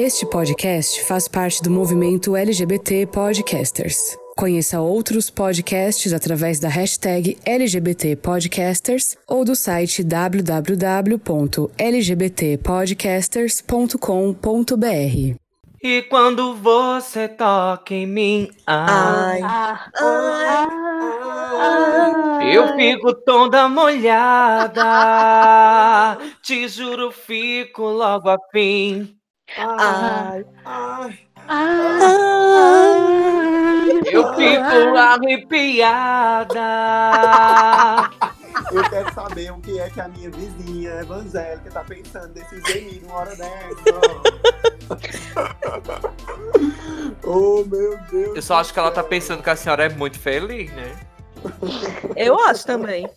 Este podcast faz parte do movimento LGBT Podcasters. Conheça outros podcasts através da hashtag LGBT Podcasters ou do site www.lgbtpodcasters.com.br. E quando você toca em mim, ai, Ai. Ah, eu fico toda molhada. Te juro, fico logo afim. Ai. ai, Eu fico arrepiada. eu quero saber o que é que a minha vizinha evangélica tá pensando desse gemido uma hora dessa. oh, meu Deus. Eu só acho que ela tá pensando que a senhora é muito feliz, né? Eu acho também.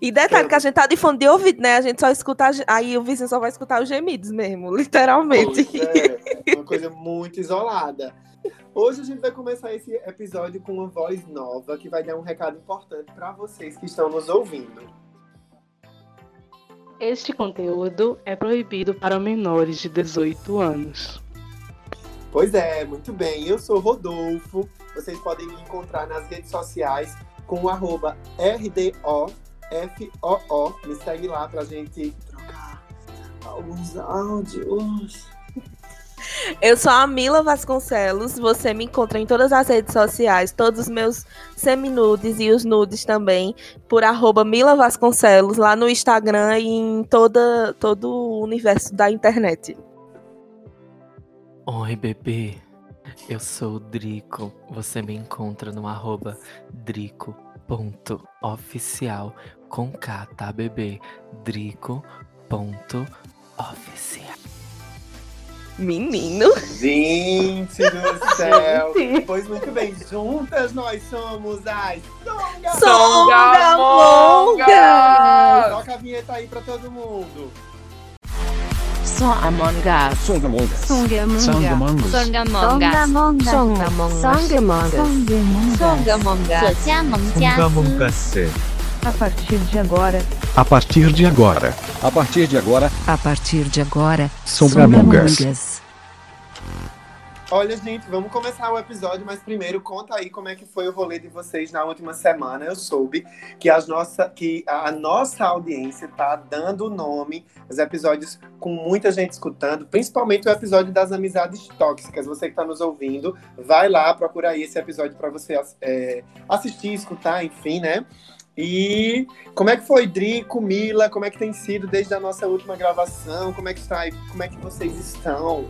E detalhe que a gente tá de fone de ouvido, né? A gente só escuta. Aí o vizinho só vai escutar os gemidos mesmo, literalmente. Pois é, uma coisa muito isolada. Hoje a gente vai começar esse episódio com uma voz nova que vai dar um recado importante para vocês que estão nos ouvindo. Este conteúdo é proibido para menores de 18 anos. Pois é, muito bem. Eu sou Rodolfo. Vocês podem me encontrar nas redes sociais com o arroba RDOFOO. Me segue lá pra gente trocar alguns áudios. Eu sou a Mila Vasconcelos. Você me encontra em todas as redes sociais, todos os meus seminudes e os nudes também, por arroba Mila Vasconcelos, lá no Instagram e em toda, todo o universo da internet. Oi, bebê. Eu sou o Drico. Você me encontra no arroba drico.oficial com K, tá, bebê? Menino! Gente do céu! pois muito bem, juntas nós somos as Songa! Songamongas. Toca a vinheta aí pra todo mundo! Songamonga. Songamonga. Songamonga. Songamonga. Songamonga. Songamonga. Songamonga. Songamonga. Songamonga. A partir de agora, A partir de agora. A partir de agora, A partir de agora. Songamongas. Olha, gente, vamos começar o episódio, mas primeiro conta aí como é que foi o rolê de vocês na última semana. Eu soube que, as nossa, que a nossa audiência tá dando nome aos episódios com muita gente escutando, principalmente o episódio das amizades tóxicas. Você que tá nos ouvindo, vai lá, procura aí esse episódio para você é, assistir, escutar, enfim, né? E como é que foi, Drico, Mila? Como é que tem sido desde a nossa última gravação? Como é que está? Como é que vocês estão?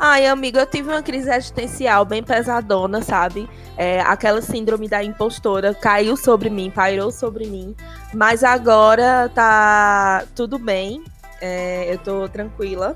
Ai, amigo, eu tive uma crise existencial bem pesadona, sabe? É, aquela síndrome da impostora caiu sobre mim, pairou sobre mim. Mas agora tá tudo bem. É, eu tô tranquila.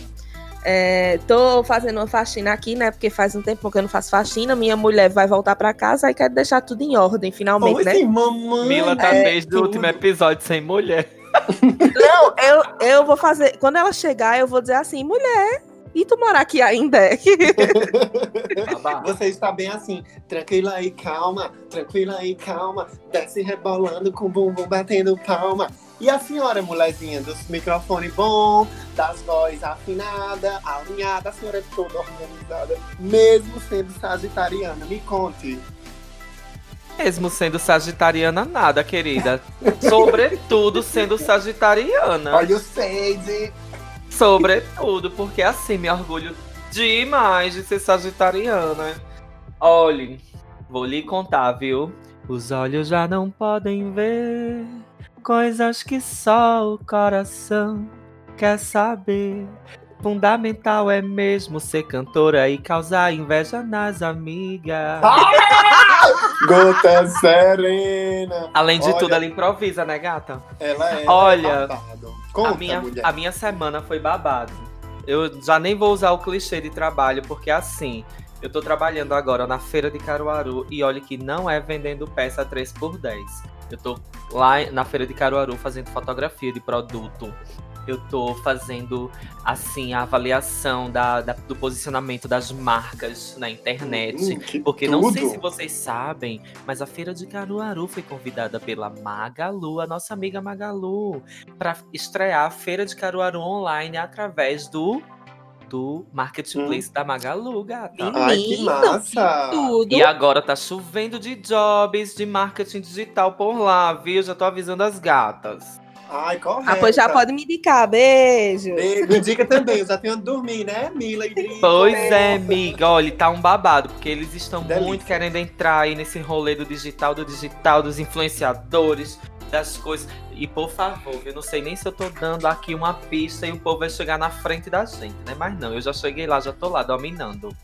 É, tô fazendo uma faxina aqui, né? Porque faz um tempo que eu não faço faxina. Minha mulher vai voltar pra casa e quero deixar tudo em ordem, finalmente, Como né? assim, mamãe? Mila tá É, desde o tudo. último episódio sem mulher. Não, eu, eu vou fazer. Quando ela chegar, eu vou dizer assim, mulher. E tu morar aqui ainda? Você está bem assim, tranquila aí, calma, tranquila aí, calma, desce rebolando com o bumbum batendo palma. E a senhora, mulherzinha, dos microfones bom, das vozes afinada, alinhada, a senhora é toda organizada, mesmo sendo sagitariana, me conte. Mesmo sendo sagitariana, nada, querida. Sobretudo sendo sagitariana. Olha o Sage! Sobretudo, porque assim me orgulho demais de ser sagitariana. Olhe, vou lhe contar, viu? Os olhos já não podem ver coisas que só o coração quer saber. Fundamental é mesmo ser cantora e causar inveja nas amigas. Gota serena! Além de Olha- tudo, ela improvisa, né, gata? Ela é Olha. Conta, a, minha, mulher. a minha semana foi babado. Eu já nem vou usar o clichê de trabalho, porque assim, eu tô trabalhando agora na feira de Caruaru e olha que não é vendendo peça 3 por 10. Eu tô lá na feira de Caruaru fazendo fotografia de produto. eu tô fazendo assim a avaliação da, da- do posicionamento das marcas na internet. Hum, que Porque não sei tudo. se vocês sabem, mas a feira de Caruaru foi convidada pela Magalu, a nossa amiga Magalu, para estrear a feira de Caruaru online através do do marketplace da Magalu, gata. Ai, que massa! Tudo. E agora tá chovendo de jobs de marketing digital por lá, viu? Já tô avisando as gatas. Ai, correto. Ah, pois já pode me indicar. Beijo. Beijo. Me diga também, eu já tenho onde dormir, né, Mila e? Pois Correto. é, amiga. Olha, tá um babado, porque eles estão Delícia. muito querendo entrar aí nesse rolê do digital, do digital, dos influenciadores, das coisas. E por favor, eu não sei nem se eu tô dando aqui uma pista e o povo vai chegar na frente da gente, né? Mas não, eu já cheguei lá, já tô lá dominando.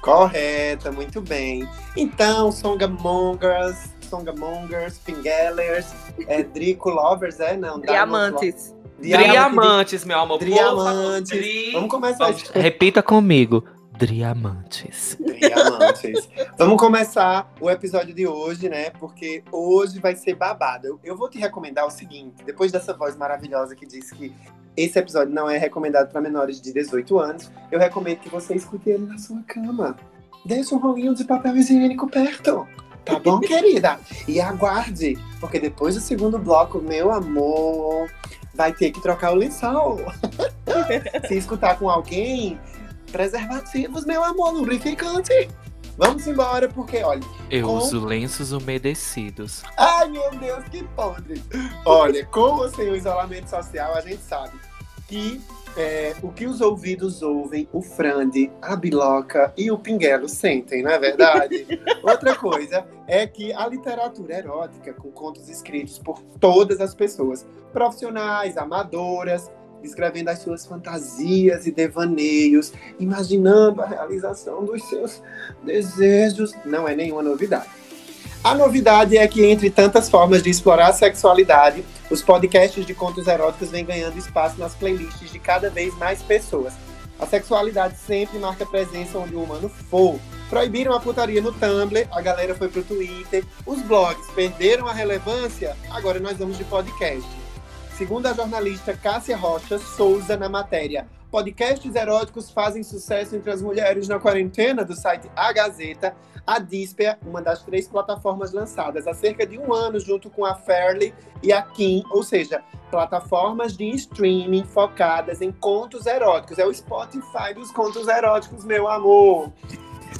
Correta, muito bem. Então, Songamongers, Songamongers, Pingelers, é, Drico Lovers, é? Não, Diamantes. Diamante. Diamantes, meu amor. Diamantes. Vamos começar Repita comigo. Diamantes. Diamantes. Vamos começar o episódio de hoje, né? Porque hoje vai ser babado. Eu, eu vou te recomendar o seguinte: depois dessa voz maravilhosa que diz que esse episódio não é recomendado para menores de 18 anos, eu recomendo que você escute ele na sua cama. Deixe um rolinho de papel higiênico perto. Tá bom, querida? E aguarde, porque depois do segundo bloco, meu amor, vai ter que trocar o lençol. Se escutar com alguém, preservativos, meu amor, lubrificante. Vamos embora, porque, olha. Eu Com- uso lenços umedecidos. Ai, meu Deus, que podre! Olha, com ou sem o isolamento social, a gente sabe que é, o que os ouvidos ouvem, o frande, a biloca e o pinguelo sentem, não é verdade? Outra coisa é que a literatura erótica, com contos escritos por todas as pessoas, profissionais, amadoras, descrevendo as suas fantasias e devaneios, imaginando a realização dos seus desejos, não é nenhuma novidade. A novidade é que, entre tantas formas de explorar a sexualidade, os podcasts de contos eróticos vêm ganhando espaço nas playlists de cada vez mais pessoas. A sexualidade sempre marca presença onde o humano for. Proibiram a putaria no Tumblr, a galera foi pro Twitter, os blogs perderam a relevância, agora nós vamos de podcast. Segundo a jornalista Cássia Rocha Souza na matéria Podcasts eróticos fazem sucesso entre as mulheres na quarentena do site A Gazeta. A Dispia, uma das três plataformas lançadas há cerca de um ano junto com a Fairly e a Kim, ou seja, plataformas de streaming focadas em contos eróticos. É o Spotify dos contos eróticos, meu amor.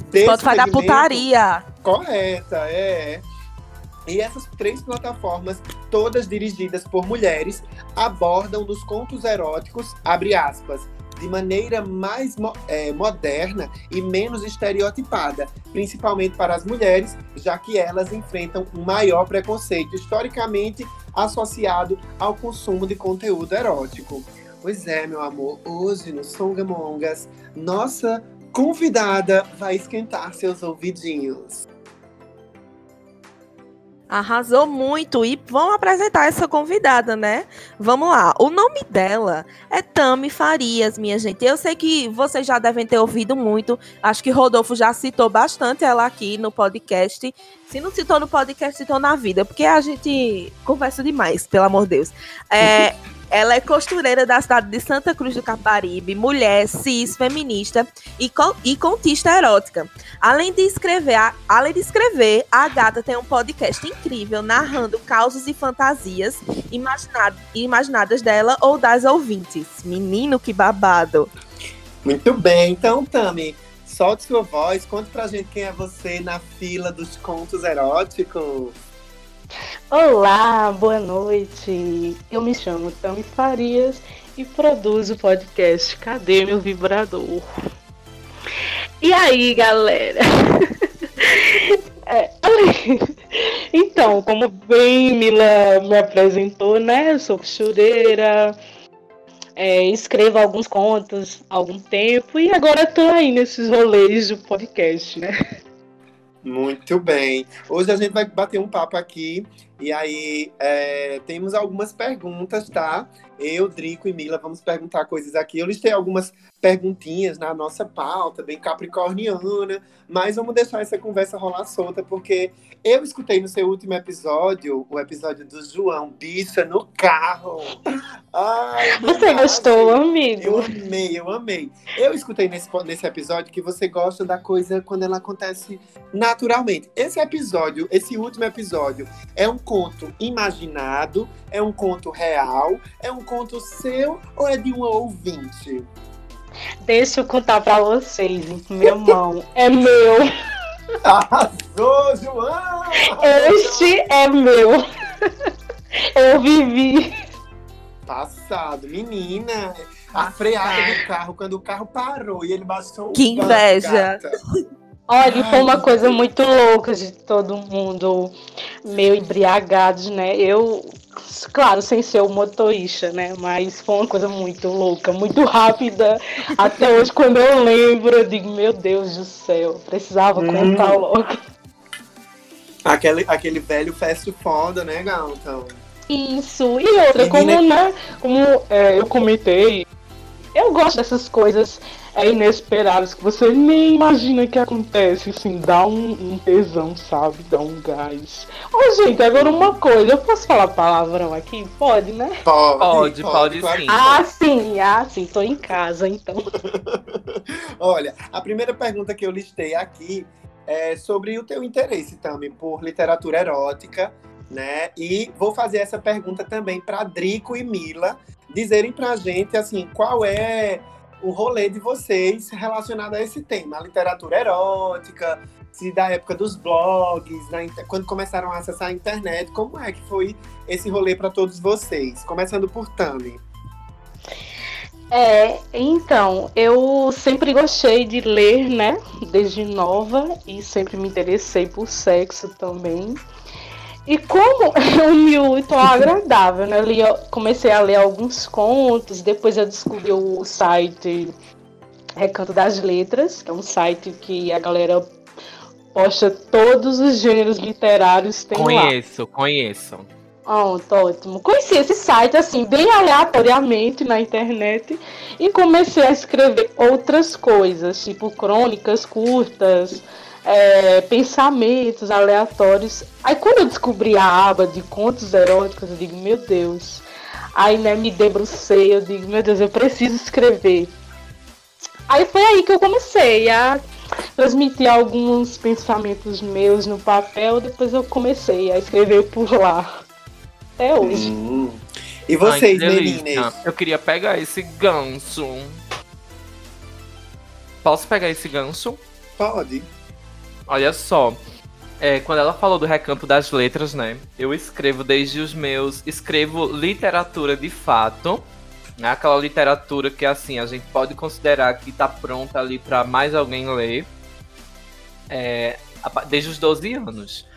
Desse Spotify da putaria. Correta, é. E essas três plataformas, todas dirigidas por mulheres, abordam nos contos eróticos, abre aspas, de maneira mais é, moderna e menos estereotipada, principalmente para as mulheres, já que elas enfrentam um maior preconceito historicamente associado ao consumo de conteúdo erótico. Pois é, meu amor, hoje no Songamongas, nossa convidada vai esquentar seus ouvidinhos. Arrasou muito. E vamos apresentar essa convidada, né? Vamos lá. O nome dela é Tami Farias, minha gente. Eu sei que vocês já devem ter ouvido muito. Acho que Rodolfo já citou bastante ela aqui no podcast. Se não citou no podcast, citou na vida, porque a gente conversa demais, pelo amor de Deus. É, ela é costureira da cidade de Santa Cruz do Caparibe, mulher, cis, feminista e, co- e contista erótica. Além de escrever, a- além de escrever, a gata tem um podcast incrível narrando causos e fantasias imaginado- imaginadas dela ou das ouvintes. Menino, que babado. Muito bem, então, Tami, solte sua voz, conte pra gente quem é você na fila dos contos eróticos. Olá, boa noite. Eu me chamo Tami Farias e produzo o podcast Cadê Meu Vibrador? E aí, galera? É, Então, como bem Mila me apresentou, né? Eu sou costureira, é, escrevo alguns contos há algum tempo e agora tô aí nesses rolês do podcast, né? Muito bem. Hoje a gente vai bater um papo aqui E aí, é, temos algumas perguntas, tá? Eu, Drico e Mila vamos perguntar coisas aqui. Eu listei algumas perguntinhas na nossa pauta, bem capricorniana, mas vamos deixar essa conversa rolar solta, porque eu escutei no seu último episódio, o episódio do João Bicha no carro. Ai, Você gostou, amigo? Eu amei, eu amei. Eu escutei nesse, nesse episódio que você gosta da coisa quando ela acontece naturalmente. Esse episódio, esse último episódio, é um conto imaginado, é um conto real, é um conto seu ou é de um ouvinte? Deixa eu contar pra vocês, minha mão. é meu. Arrasou, João! Este é meu. Eu vivi. Passado, menina. A freada do carro, quando o carro parou e ele baixou o Que banco, inveja. Olha, foi uma coisa muito louca de todo mundo meio embriagados, né? Eu, claro, sem ser o motorista, né? Mas foi uma coisa muito louca, muito rápida. Até hoje, quando eu lembro, eu digo, meu Deus do céu, precisava Hum. contar logo. Aquele, aquele velho fast foda, né, Galton? Isso, e outra, como, Menina- né, como é, eu comentei, eu gosto dessas coisas é, inesperadas que você nem imagina que acontece, assim, dá um, um tesão, sabe? Dá um gás. Ô, gente, agora uma coisa, eu posso falar palavrão aqui? Pode, né? Pode, Pode, pode claro sim. Ah, sim, ah, sim, tô em casa, então. Olha, a primeira pergunta que eu listei aqui é sobre o teu interesse também por literatura erótica, né? E vou fazer essa pergunta também para Drico e Mila dizerem pra gente assim, qual é o rolê de vocês relacionado a esse tema, a literatura erótica, se da época dos blogs, na quando começaram a acessar a internet, como é que foi esse rolê para todos vocês? Começando por Tami. É, então, eu sempre gostei de ler, né? Desde nova e sempre me interessei por sexo também. E como é um miúdo tão agradável, né? Eu li- comecei a ler alguns contos, depois eu descobri o site Recanto das Letras, que é um site que a galera posta todos os gêneros literários, tem lá. Conheço, conheço. Pronto, ótimo. Conheci esse site assim, bem aleatoriamente na internet e comecei a escrever outras coisas, tipo crônicas curtas, é, pensamentos aleatórios. Aí quando eu descobri a aba de contos eróticos, eu digo, meu Deus. Aí né, me debrucei, eu digo, meu Deus, eu preciso escrever. Aí foi aí que eu comecei a transmitir alguns pensamentos meus no papel, depois eu comecei a escrever por lá. Até hoje. Hum. E Ai, vocês, delícia. meninas? Eu queria pegar esse ganso. Posso pegar esse ganso? Pode. Olha só. É, quando ela falou do recanto das letras, né? Eu escrevo desde os meus. Escrevo literatura de fato. Né, aquela literatura que, assim, a gente pode considerar que tá pronta ali para mais alguém ler. É, desde os 12 anos.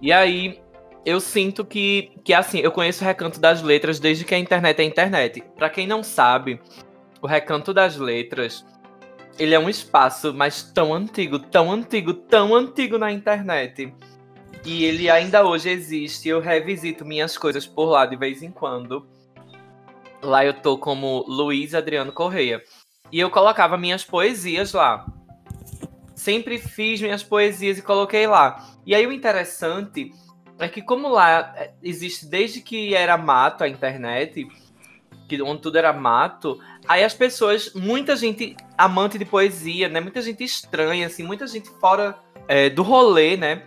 E aí, eu sinto que, que, assim, eu conheço o Recanto das Letras desde que a internet é internet. Pra quem não sabe, o Recanto das Letras, ele é um espaço, mas tão antigo, tão antigo, tão antigo na internet. E ele ainda hoje existe. Eu revisito minhas coisas por lá de vez em quando. Lá eu tô como Luiz Adriano Correia. E eu colocava minhas poesias lá. Sempre fiz minhas poesias e coloquei lá. E aí o interessante é que como lá é, existe desde que era mato a internet, que onde tudo era mato, aí as pessoas, muita gente amante de poesia, né? Muita gente estranha, assim, muita gente fora é, do rolê, né?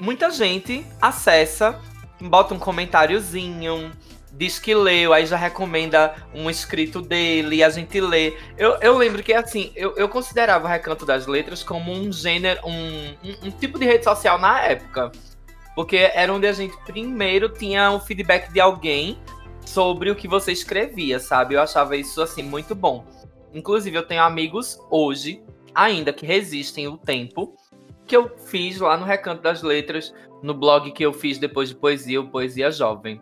Muita gente acessa, bota um comentáriozinho, diz que leu, aí já recomenda um escrito dele, a gente lê. Eu, eu lembro que, assim, eu, eu considerava o Recanto das Letras como um gênero, um, um, um tipo de rede social na época. Porque era onde a gente primeiro tinha o feedback de alguém sobre o que você escrevia, sabe? Eu achava isso, assim, muito bom. Inclusive, eu tenho amigos hoje, ainda que resistem o tempo, que eu fiz lá no Recanto das Letras, no blog que eu fiz depois de poesia, o Poesia Jovem.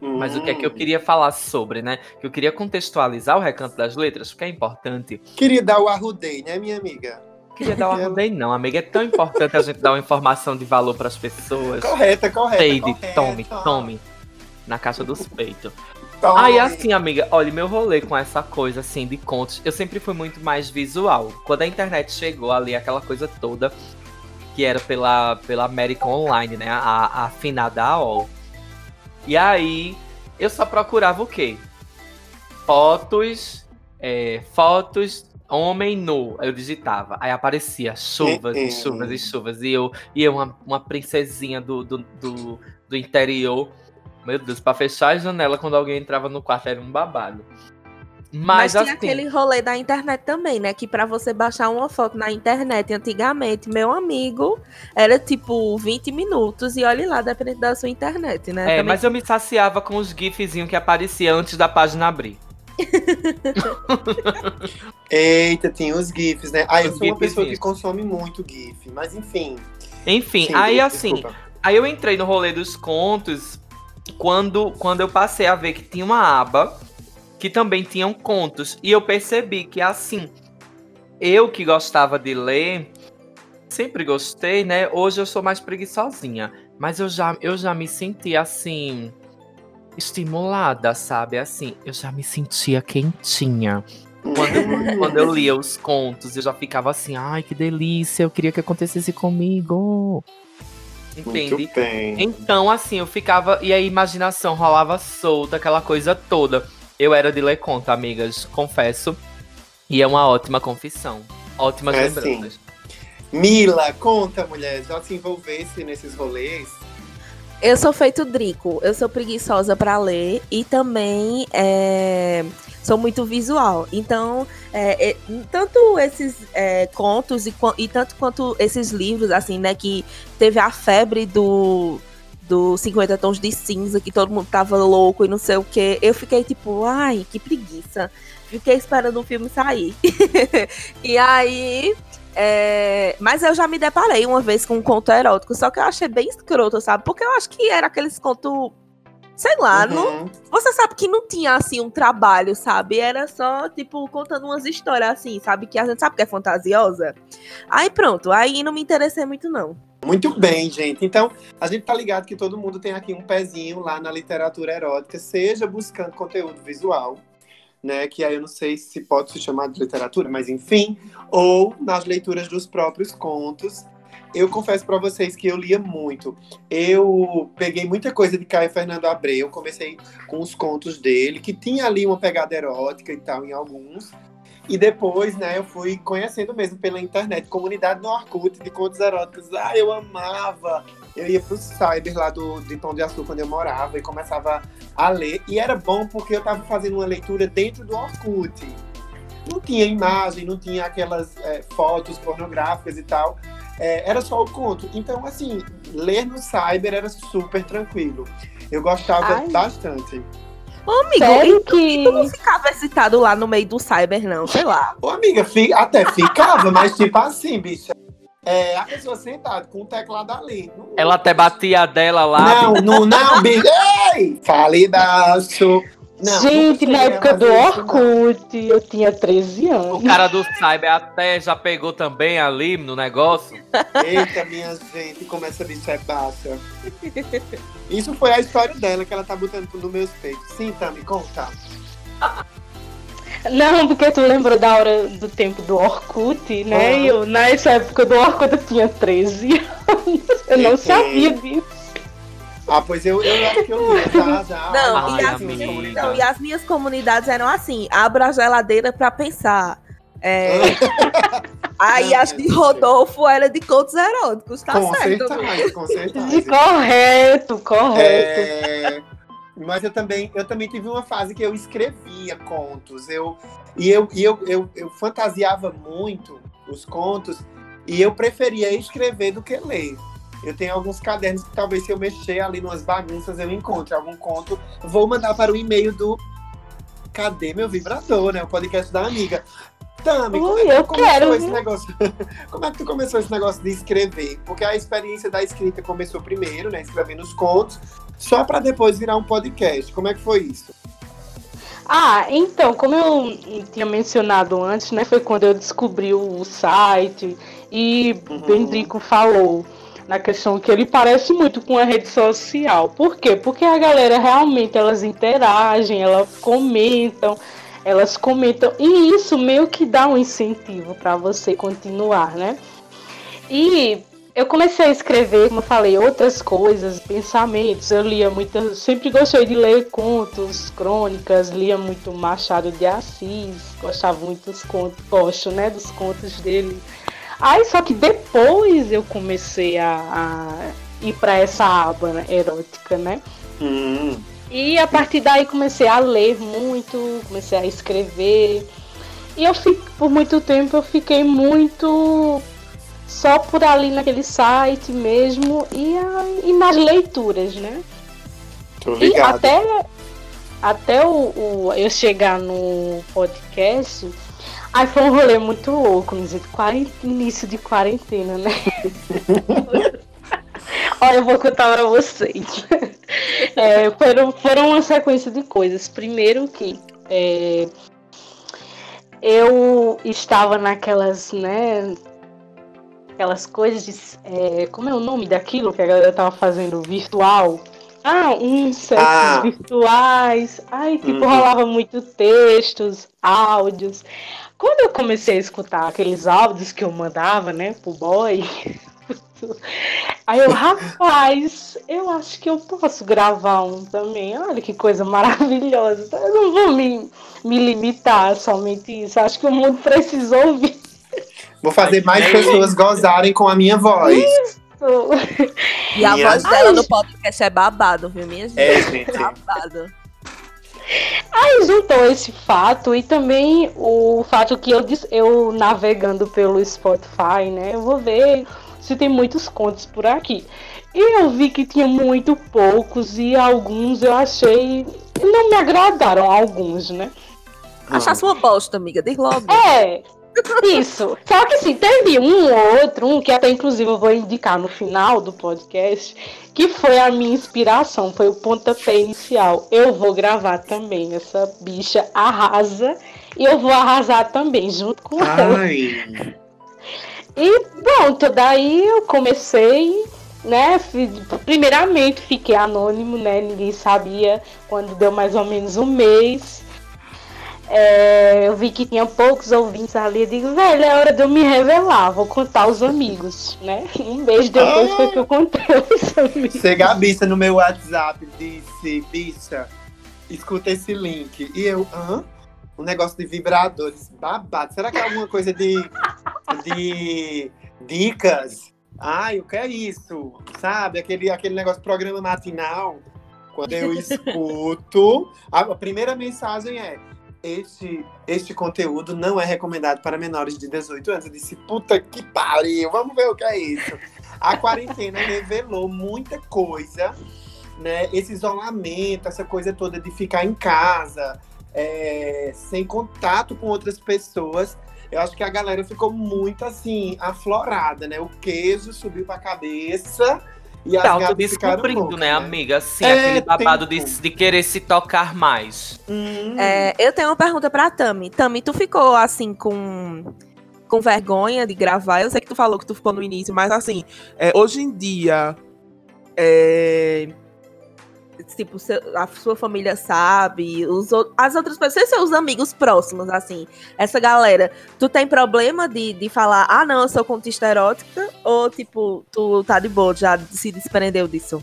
Mas o que é que eu queria falar sobre, né? Que eu queria contextualizar o Recanto das Letras, porque é importante. Queria dar o arrudei, né, minha amiga? queria dar uma bem, não, amiga. É tão importante a gente dar uma informação de valor pras pessoas. Correta, correta. Peide, correta. tome, tome. Na caixa dos peitos. Tome. Aí assim, amiga, olha, meu rolê com essa coisa assim de contos, eu sempre fui muito mais visual. Quando a internet chegou ali, aquela coisa toda, que era pela, pela American Online, né? A, a afinada AOL. E aí, eu só procurava o quê? Fotos, é, fotos, homem nu. Eu digitava. Aí aparecia chuvas e Uhum. chuvas e chuvas. E eu, e eu uma, uma princesinha do, do, do, do interior. Meu Deus, pra fechar a janela quando alguém entrava no quarto era um babado. Mas, Mas, tem assim, aquele rolê da internet também, né? Que pra você baixar uma foto na internet antigamente, meu amigo, era tipo 20 minutos e olhe lá, dependendo da sua internet, né? é, Também- mas eu me saciava com os gifzinhos que apareciam antes da página abrir. Eita, tinha os GIFs, né? Ah, eu Os sou uma pessoa que consome muito GIF, mas enfim. Enfim, Sim, aí Gui, assim, desculpa. Aí eu entrei no rolê dos contos quando, quando eu passei a ver que tinha uma aba que também tinham contos. E eu percebi que assim, eu que gostava de ler, sempre gostei, né? Hoje eu sou mais preguiçosinha. Mas eu já, eu já me senti assim. Estimulada, sabe? Assim, eu já me sentia quentinha. Quando eu, quando eu lia os contos, eu já ficava assim, ai, que delícia, eu queria que acontecesse comigo. Entende? Muito bem. Então, assim, eu ficava. E a imaginação rolava solta, aquela coisa toda. Eu era de ler conta, amigas, confesso. E é uma ótima confissão. Ótimas É, lembranças. Mila, conta, mulher, já se envolvesse nesses rolês? Eu sou feito Drico, eu sou preguiçosa pra ler e também é, sou muito visual. Então, é, é, tanto esses é, contos e, e tanto quanto esses livros, assim, né, que teve a febre do, do 50 Tons de Cinza, que todo mundo tava louco e não sei o que, eu fiquei tipo, ai, que preguiça. Fiquei esperando o filme sair. e aí. é, Mas eu já me deparei uma vez com um conto erótico, só que eu achei bem escroto, sabe? Porque eu acho que era aqueles contos. Sei lá, não, Uhum. você sabe que não tinha assim um trabalho, sabe? Era só, tipo, contando umas histórias assim, sabe? Que a gente sabe que é fantasiosa. Aí pronto, aí não me interessei muito, não. Muito bem, gente. Então, a gente tá ligado que todo mundo tem aqui um pezinho lá na literatura erótica, seja buscando conteúdo visual, né? Que aí eu não sei se pode se chamar de literatura, mas enfim, ou nas leituras dos próprios contos. Eu confesso pra vocês que eu lia muito. Eu peguei muita coisa de Caio Fernando Abreu, comecei com os contos dele, que tinha ali uma pegada erótica e tal em alguns. E depois, né, eu fui conhecendo mesmo pela internet, comunidade no Orkut de contos eróticos. Ah, eu amava! Eu ia pro cyber lá do, de Pão de Açúcar, onde eu morava, e começava a ler. E era bom porque eu tava fazendo uma leitura dentro do Orkut. Não tinha imagem, não tinha aquelas é, fotos pornográficas e tal. É, era só o conto. Então, assim, ler no cyber era super tranquilo. Eu gostava Ai. bastante. Ô, amigo, Sério e tu, e tu não que. ficava excitado lá no meio do cyber, não, sei lá. Ô, amiga, fi- até ficava, mas tipo assim, bicha. É, a pessoa sentada com o teclado ali. Não- Ela até batia a dela lá. Não, não, não, bicho. Ei! Fale baixo. Não, Gente, na época do isso, não. Orkut, eu tinha 13 O anos. cara do Cyber até já pegou também ali no negócio. Eita, minha gente, como essa bicha é baixa. Isso foi a história dela que ela tá botando nos meus peitos. Sim, tá, me conta. Não, porque tu lembrou da hora do tempo do Orkut, né? Ah. Eu, nessa época do Orkut, eu tinha 13 anos. Eu não sabia disso. Ah, pois eu, eu acho que eu li, já, já. Não, Ai, e, as minhas, não, e as minhas comunidades eram assim: abra a geladeira pra pensar. É, aí as de gente. Rodolfo era de contos eróticos, tá com certo? certeza, com certeza. correto, correto. É, mas eu também, eu também tive uma fase que eu escrevia contos. Eu, e eu, e eu, eu, eu fantasiava muito os contos e eu preferia escrever do que ler. Eu tenho alguns cadernos que talvez se eu mexer ali nas bagunças eu encontre algum conto. Vou mandar para o e-mail do Cadê meu vibrador, né? O podcast da amiga. Tami, como é Ui, que eu tu começou quero, esse negócio? como é que tu começou esse negócio de escrever? Porque a experiência da escrita começou primeiro, né? Escrevendo os contos, só para depois virar um podcast. Como é que foi isso? Ah, então, como eu tinha mencionado antes, né, foi quando eu descobri o site e Uhum. Bendrico falou na questão que ele parece muito com a rede social. Por quê? Porque a galera realmente elas interagem, elas comentam, elas comentam e isso meio que dá um incentivo para você continuar, né? E eu comecei a escrever, como eu falei, outras coisas, pensamentos. Eu lia muito, sempre gostei de ler contos, crônicas, lia muito Machado de Assis, gostava muito dos contos, gosto, né, dos contos dele. Aí só que depois eu comecei a, a ir para essa aba né, erótica, né? Hum. E a partir daí comecei a ler muito, comecei a escrever. E eu fico, por muito tempo eu fiquei muito só por ali naquele site mesmo e, a- e nas leituras, né? E até, até o, o- eu chegar no podcast, aí foi um rolê muito louco, início de quaren- início de quarentena, né? Olha, eu vou contar pra vocês. É, foram, foram uma sequência de coisas. Primeiro que é, eu estava naquelas, né? Aquelas coisas de. é, como é o nome daquilo que a galera tava fazendo virtual? Ah, uns Ah. virtuais. Ai, tipo, Uhum. rolava muito textos, áudios. Quando eu comecei a escutar aqueles áudios que eu mandava, né, pro boy, aí eu, rapaz, eu acho que eu posso gravar um também. Olha que coisa maravilhosa. Eu não vou me, me limitar a somente isso. Acho que o mundo precisa ouvir Vou fazer mais pessoas gozarem com a minha voz. isso. E a Minha- voz dela no podcast é babado, viu, minha gente? É, gente. Babado. Aí juntou esse fato e também o fato que eu, eu navegando pelo Spotify, né? Eu vou ver se tem muitos contos por aqui. E eu vi que tinha muito poucos e alguns eu achei. Não me agradaram alguns, né? Achasse uma bosta, amiga. Diz logo. É, isso. Só que assim, teve um ou outro, um que até inclusive eu vou indicar no final do podcast, que foi a minha inspiração, foi o pontapé inicial. Eu vou gravar também, essa bicha arrasa, e eu vou arrasar também, junto com ela. Ai. E pronto, daí eu comecei, né? Primeiramente fiquei anônimo, né? Ninguém sabia quando deu mais ou menos um mês. É, eu vi que tinha poucos ouvintes ali. Eu digo, velho, é hora de eu me revelar, vou contar aos amigos, né? Um mês depois foi que eu contei aos amigos. Você, Gabissa, no meu WhatsApp, disse, bicha, escuta esse link. E eu, hã? Um negócio de vibradores. Babado. Será que é alguma coisa de, de dicas? Ai, o que é isso? Sabe? Aquele, aquele negócio, programa matinal. Quando eu escuto, a, a primeira mensagem é: este, este conteúdo não é recomendado para menores de 18 anos. Eu disse, puta que pariu, vamos ver o que é isso. A quarentena revelou muita coisa, né? Esse isolamento, essa coisa toda de ficar em casa, é, sem contato com outras pessoas. Eu acho que a galera ficou muito assim, aflorada, né? O queijo subiu pra cabeça e as Tá, gatas ficaram descobrindo, loucas, né, amiga? Assim, É, aquele babado de, de querer se tocar mais. Hum, É, eu tenho uma pergunta pra Tami. Tami, tu ficou assim com com vergonha de gravar? Eu sei que tu falou que tu ficou no início, mas assim, é, hoje em dia, é, tipo, seu- a sua família sabe, os, as outras pessoas, seus amigos próximos, assim, essa galera, tu tem problema de, de falar, ah, não, eu sou contista erótica? Ou, tipo, tu tá de boa, já se desprendeu disso?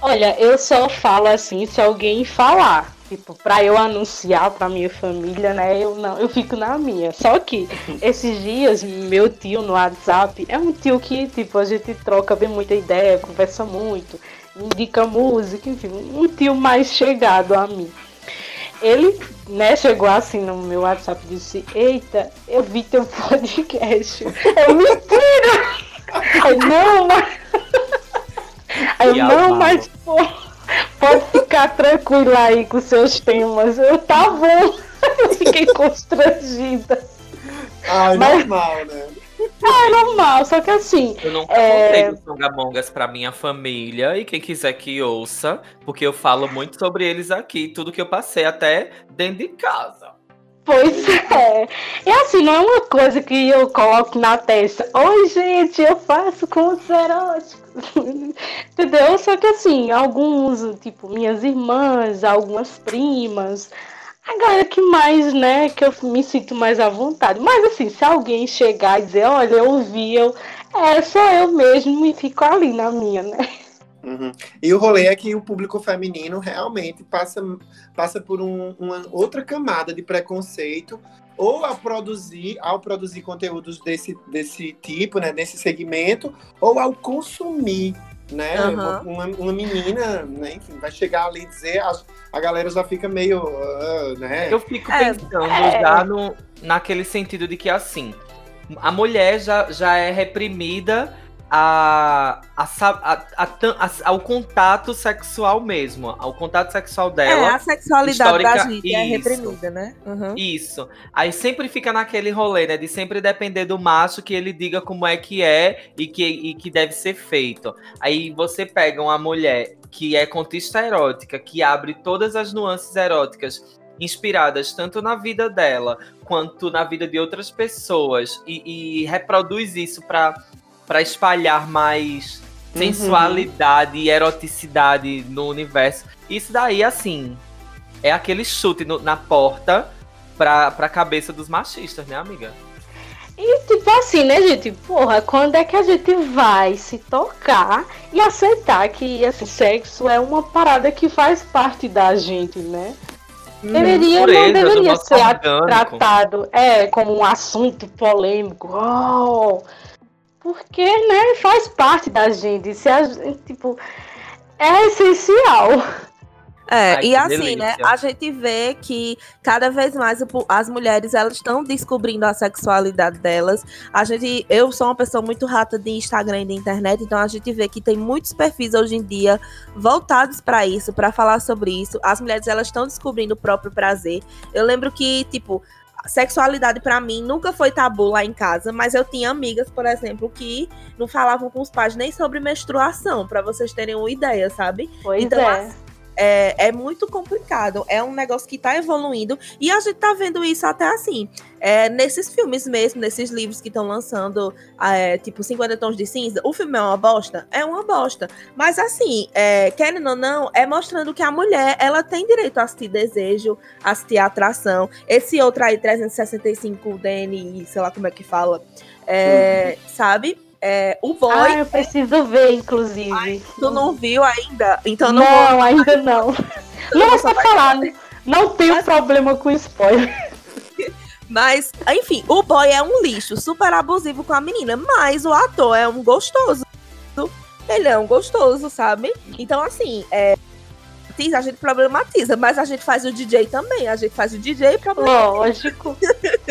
Olha, eu só falo assim se alguém falar. Tipo, pra eu anunciar pra minha família, né? Eu não, eu fico na minha. Só que esses dias, meu tio no WhatsApp é um tio que, tipo, a gente troca bem muita ideia, conversa muito, indica música, enfim, um tio mais chegado a mim. Ele, né, chegou assim no meu WhatsApp e disse, eita, eu vi teu podcast. Eu, mentira! Aí, não, mas. Aí, eu, não, mas pô, pode ficar tranquila aí com seus temas. Eu tá bom. Eu fiquei constrangida. Ai, Mas- normal, né? É normal, só que assim. Eu nunca É. contei dos Songamongas pra minha família e quem quiser que ouça, porque eu falo muito sobre eles aqui, tudo que eu passei até dentro de casa. Pois é. E assim, não é uma coisa que eu coloco na testa. Oi, gente, eu faço contos eróticos. Entendeu? Só que assim, alguns, tipo, minhas irmãs, algumas primas. A galera que mais, né, que eu me sinto mais à vontade. Mas assim, se alguém chegar e dizer, olha, eu ouvi, eu. É, sou eu mesmo e fico ali na minha, né? Uhum. E o rolê é que o público feminino realmente passa, passa por um- uma outra camada de preconceito, ou ao produzir, ao produzir conteúdos desse, desse tipo, né, desse segmento, ou ao consumir. Né? Aham. Uma, uma menina, né, enfim, vai chegar ali e dizer, a, a galera já fica meio. ah, né? Eu fico É, pensando é. já no, naquele sentido de que, assim, a mulher já, já é reprimida a, a, a- ao contato sexual mesmo, ao contato sexual É, dela. a sexualidade da gente é isso. reprimida, né? Uhum. Isso. Aí sempre fica naquele rolê, né? De sempre depender do macho que ele diga como é que é e que, e que deve ser feito. Aí você pega uma mulher que é contista erótica, que abre todas as nuances eróticas inspiradas tanto na vida dela quanto na vida de outras pessoas e, e reproduz isso para para espalhar mais Uhum. sensualidade e eroticidade no universo. Isso daí, assim, é aquele chute no- na porta pra, pra cabeça dos machistas, né, amiga? E tipo assim, né, gente? Porra, quando é que a gente vai se tocar e aceitar que assim, sexo é uma parada que faz parte da gente, né? Deveria, não Pureza do deveria ser orgânico. tratado é, como um assunto polêmico. Oh, porque, né, faz parte da gente. Se a gente, tipo, é essencial. É, Ai, e assim, delícia. né, a gente vê que cada vez mais as mulheres elas estão descobrindo a sexualidade delas. A gente, eu sou uma pessoa muito rata de Instagram e de internet, então a gente vê que tem muitos perfis hoje em dia voltados para isso, para falar sobre isso. As mulheres elas estão descobrindo o próprio prazer. Eu lembro que, tipo, sexualidade pra mim nunca foi tabu lá em casa, mas eu tinha amigas, por exemplo, que não falavam com os pais nem sobre menstruação, pra vocês terem uma ideia, sabe? Pois Então, é. É, é muito complicado. É um negócio que tá evoluindo. E a gente tá vendo isso até assim. é, nesses filmes mesmo, nesses livros que estão lançando, é, tipo 50 Tons de Cinza, o filme é uma bosta? É uma bosta. Mas assim, é, querendo ou não, é mostrando que a mulher, ela tem direito a sentir desejo, a sentir atração. Esse outro aí, 365 DNI, sei lá como é que fala, é, sabe? É, o boy, Ah, eu preciso ver, inclusive. tu não viu ainda? Então não, não, vou ainda não. Não, só falar. Não tenho problema com spoiler. Mas, enfim, o boy é um lixo, super abusivo com a menina, mas o ator é um gostoso. Ele é um gostoso, sabe? Então, assim, é. A gente problematiza, mas a gente faz o DJ também. A gente faz o DJ e problematiza. Lógico.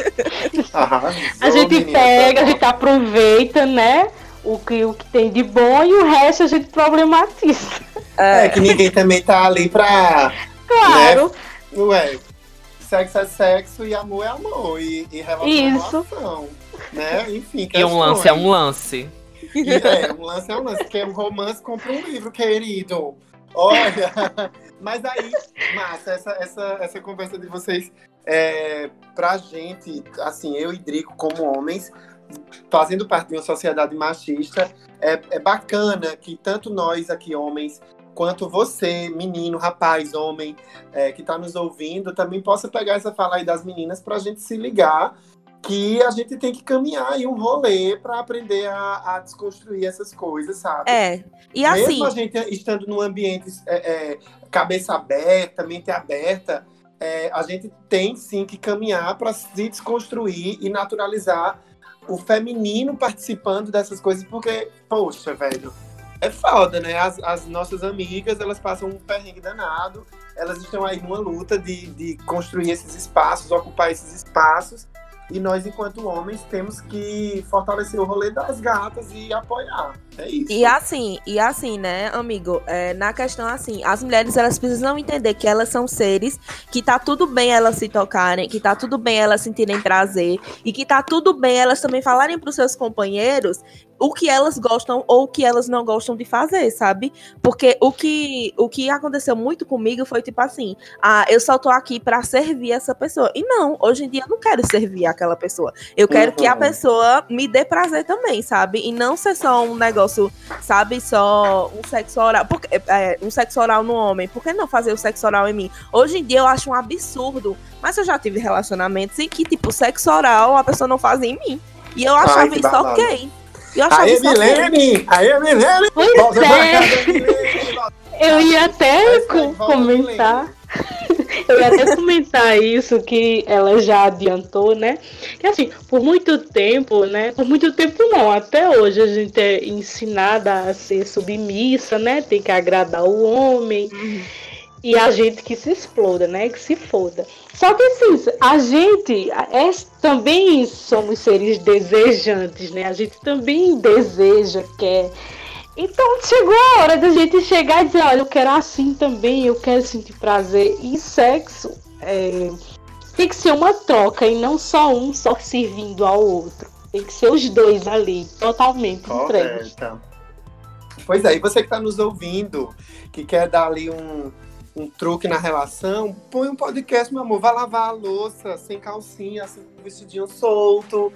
Arrasou, A gente menina, pega, tá a gente aproveita, né? O que, o que tem de bom e o resto a gente problematiza. É que ninguém também tá ali pra. Claro. Ué, sexo é sexo e amor é amor. E, e relação Isso. é relação. Né? Enfim. E um lance é um lance. E, é, um lance é um lance. Quer um romance, compra um livro, querido. Olha, mas aí, massa, essa, essa, essa conversa de vocês, é, pra gente, assim, eu e Drico, como homens, fazendo parte de uma sociedade machista, é, é bacana que tanto nós aqui, homens, quanto você, menino, rapaz, homem, é, que tá nos ouvindo, também possa pegar essa fala aí das meninas pra gente se ligar que a gente tem que caminhar aí um rolê pra aprender a, a desconstruir essas coisas, sabe? É. E assim. Mesmo a gente estando num ambiente é, é, cabeça aberta, mente aberta, é, a gente tem sim que caminhar para se desconstruir e naturalizar o feminino participando dessas coisas, porque, poxa, velho, é foda, né? As, as nossas amigas, elas passam um perrengue danado, elas estão aí numa luta de, de construir esses espaços, ocupar esses espaços, e nós, enquanto homens, temos que fortalecer o rolê das gatas e apoiar. É isso. E assim, e assim, né, amigo, é, na questão assim, as mulheres elas precisam entender que elas são seres, que tá tudo bem elas se tocarem, que tá tudo bem elas sentirem prazer e que tá tudo bem elas também falarem pros seus companheiros o que elas gostam ou o que elas não gostam de fazer, sabe? Porque o que, o que aconteceu muito comigo foi tipo assim: ah, eu só tô aqui para servir essa pessoa. E não, hoje em dia eu não quero servir aquela pessoa. Eu quero uhum. que a pessoa me dê prazer também, sabe? E não ser só um negócio, sabe? Só um sexo oral. Porque, é, um sexo oral no homem. Por que não fazer o sexo oral em mim? Hoje em dia eu acho um absurdo. Mas eu já tive relacionamentos em que, tipo, sexo oral a pessoa não fazia em mim. E eu achava Ai, isso ok. Eu achava Aê, Milene! Aê, Milene! Pois é. Eu ia até comentar. Eu ia até comentar isso que ela já adiantou, né? Que assim, por muito tempo, né? Por muito tempo não, até hoje a gente é ensinada a ser submissa, né? Tem que agradar o homem. Uhum e a gente que se exploda, né? Que se foda. Só que assim, a gente é, também somos seres desejantes, né? A gente também deseja, quer. Então chegou a hora da gente chegar e dizer, olha, eu quero assim também, eu quero sentir prazer. E sexo é, tem que ser uma troca e não só um só servindo ao outro. Tem que ser os dois ali, totalmente entregues. Pois é, e você que está nos ouvindo, que quer dar ali um, um truque na relação, põe um podcast, meu amor. Vai lavar a louça sem calcinha, assim, com vestidinho solto.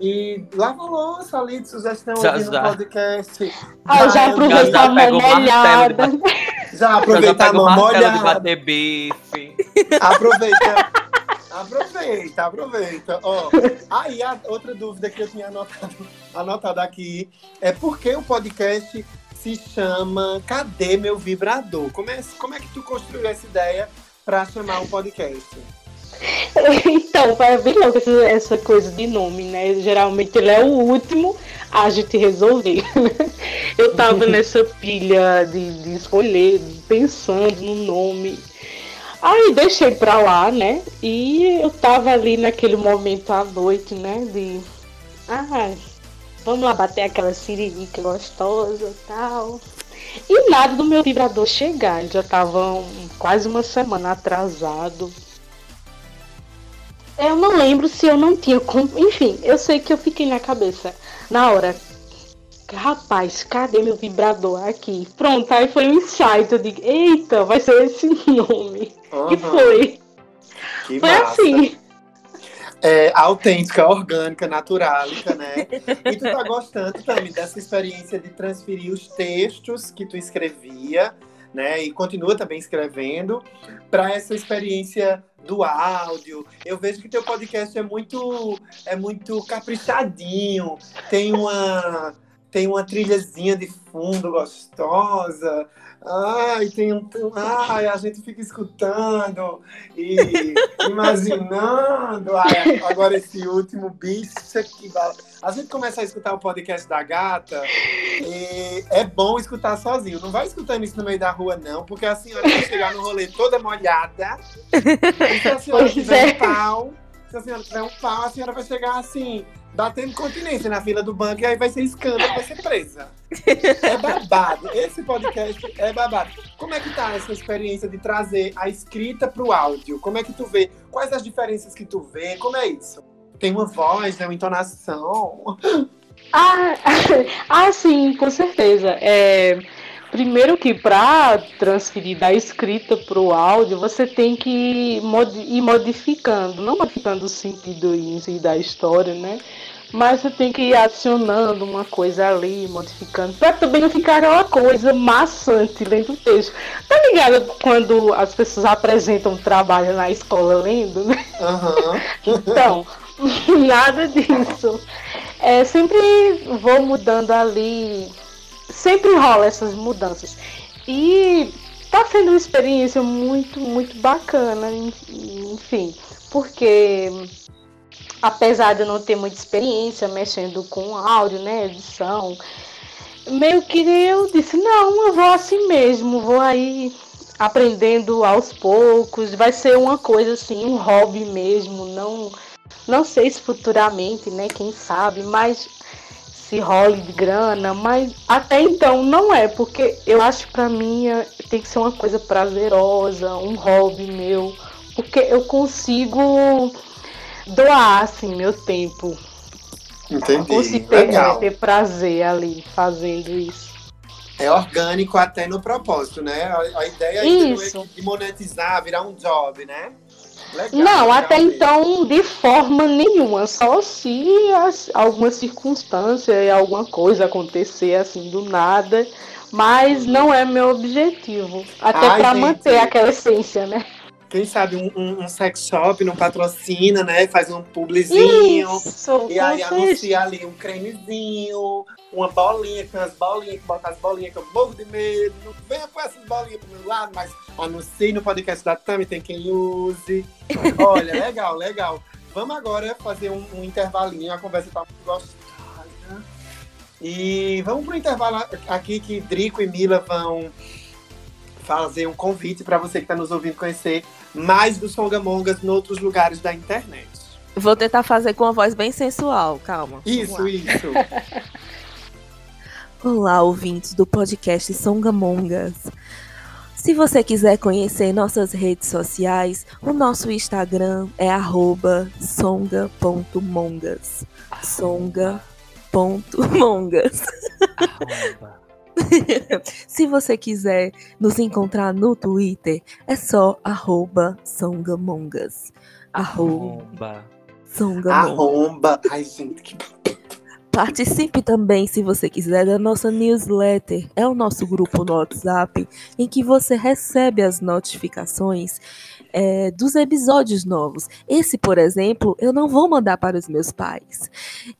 E lava a louça ali de sugestão já, aqui no podcast. Ah, já aproveitei a mão molhada. Já aproveitar a mão molhada. bater bife. Aproveita. Aproveita, aproveita. Ó, aí a outra dúvida que eu tinha anotado, anotado aqui é por que o podcast se chama Cadê Meu Vibrador? Como é, como é que tu construiu essa ideia para chamar um podcast? Então, bem louco essa, essa, coisa de nome, né? Geralmente ele é o último a gente resolver. Eu tava nessa pilha de, de escolher, pensando no nome. Aí deixei pra lá, né? E eu tava ali naquele momento à noite, né? De. Ah, Vamos lá bater aquela siririca gostosa e tal. E nada do meu vibrador chegar. Ele já tava um, quase uma semana atrasado. Eu não lembro se eu não tinha. Enfim, eu sei que eu fiquei na cabeça. Na hora. Rapaz, cadê meu vibrador aqui? Pronto, aí foi um insight. Eu digo, eita, vai ser esse nome. Uhum. E foi. Que foi massa. assim é, autêntica, orgânica, naturálica, né? E tu tá gostando também dessa experiência de transferir os textos que tu escrevia, né? E continua também escrevendo para essa experiência do áudio. Eu vejo que teu podcast é muito é muito caprichadinho, tem uma tem uma trilhazinha de fundo gostosa. Ai, tem um. Ai, a gente fica escutando e imaginando. Ai, agora esse último bicho aqui. A gente começa a escutar o podcast da gata e é bom escutar sozinho. Não vai escutando isso no meio da rua, não, porque a senhora vai chegar no rolê toda molhada. E se a senhora tiver um pau, se a senhora tiver um pau, a senhora vai chegar assim batendo continência na fila do banco e aí vai ser escândalo, vai ser presa. É babado. Esse podcast é babado. Como é que tá essa experiência de trazer a escrita pro áudio? Como é que tu vê? Quais as diferenças que tu vê? Como é isso? Tem uma voz, né? Uma entonação. Ah, ah sim, com certeza. É, primeiro que para transferir da escrita para o áudio, você tem que ir modificando, não modificando o sentido em si da história, né? Mas você tem que ir adicionando uma coisa ali, modificando, para também não ficar aquela coisa maçante lendo o texto. Tá ligado quando as pessoas apresentam trabalho na escola lendo, né? Uhum. então, nada disso. É, sempre vou mudando ali, sempre rola essas mudanças. E tá sendo uma experiência muito, muito bacana, enfim, porque apesar de eu não ter muita experiência mexendo com áudio, né, edição, meio que eu disse, não, eu vou assim mesmo, vou aí aprendendo aos poucos, vai ser uma coisa assim, um hobby mesmo, não não sei se futuramente, né, quem sabe, mas se role de grana, mas até então não é, porque eu acho pra mim é, tem que ser uma coisa prazerosa, um hobby meu, porque eu consigo doar assim meu tempo. Entendi. consigo ter, Legal. ter prazer ali fazendo isso. É orgânico até no propósito, né? A, a ideia é de monetizar, virar um job, né? Legal, Não, até então de forma nenhuma, só se as, alguma circunstância e alguma coisa acontecer assim do nada, mas não é meu objetivo, até gente. manter aquela essência, né? Quem sabe um, um- um sex shop não patrocina, né? Faz um publizinho. Isso, E aí certeza. anuncia ali um cremezinho, uma bolinha, tem umas bolinhas, que bota as bolinhas que eu morro de medo. Não venha com essas bolinhas pro meu lado, mas anuncie no podcast da Tami, tem quem use. Olha, legal, legal. Vamos agora fazer um, um intervalinho, a conversa tá muito gostosa. E vamos pro intervalo aqui que Drico e Mila vão fazer um convite para você que está nos ouvindo conhecer mais dos Songamongas em outros lugares da internet. Vou tentar fazer com uma voz bem sensual, calma. Isso, isso. Olá, ouvintes do podcast Songamongas. Se você quiser conhecer nossas redes sociais, o nosso Instagram é arroba songa.mongas. Songa.mongas. Se você quiser nos encontrar no Twitter, é só arroba songamongas. Arroba songamongas. Arromba. Ai, gente, que. Participe também, se você quiser, da nossa newsletter. É o nosso grupo no WhatsApp em que você recebe as notificações é, dos episódios novos. Esse, por exemplo, eu não vou mandar para os meus pais.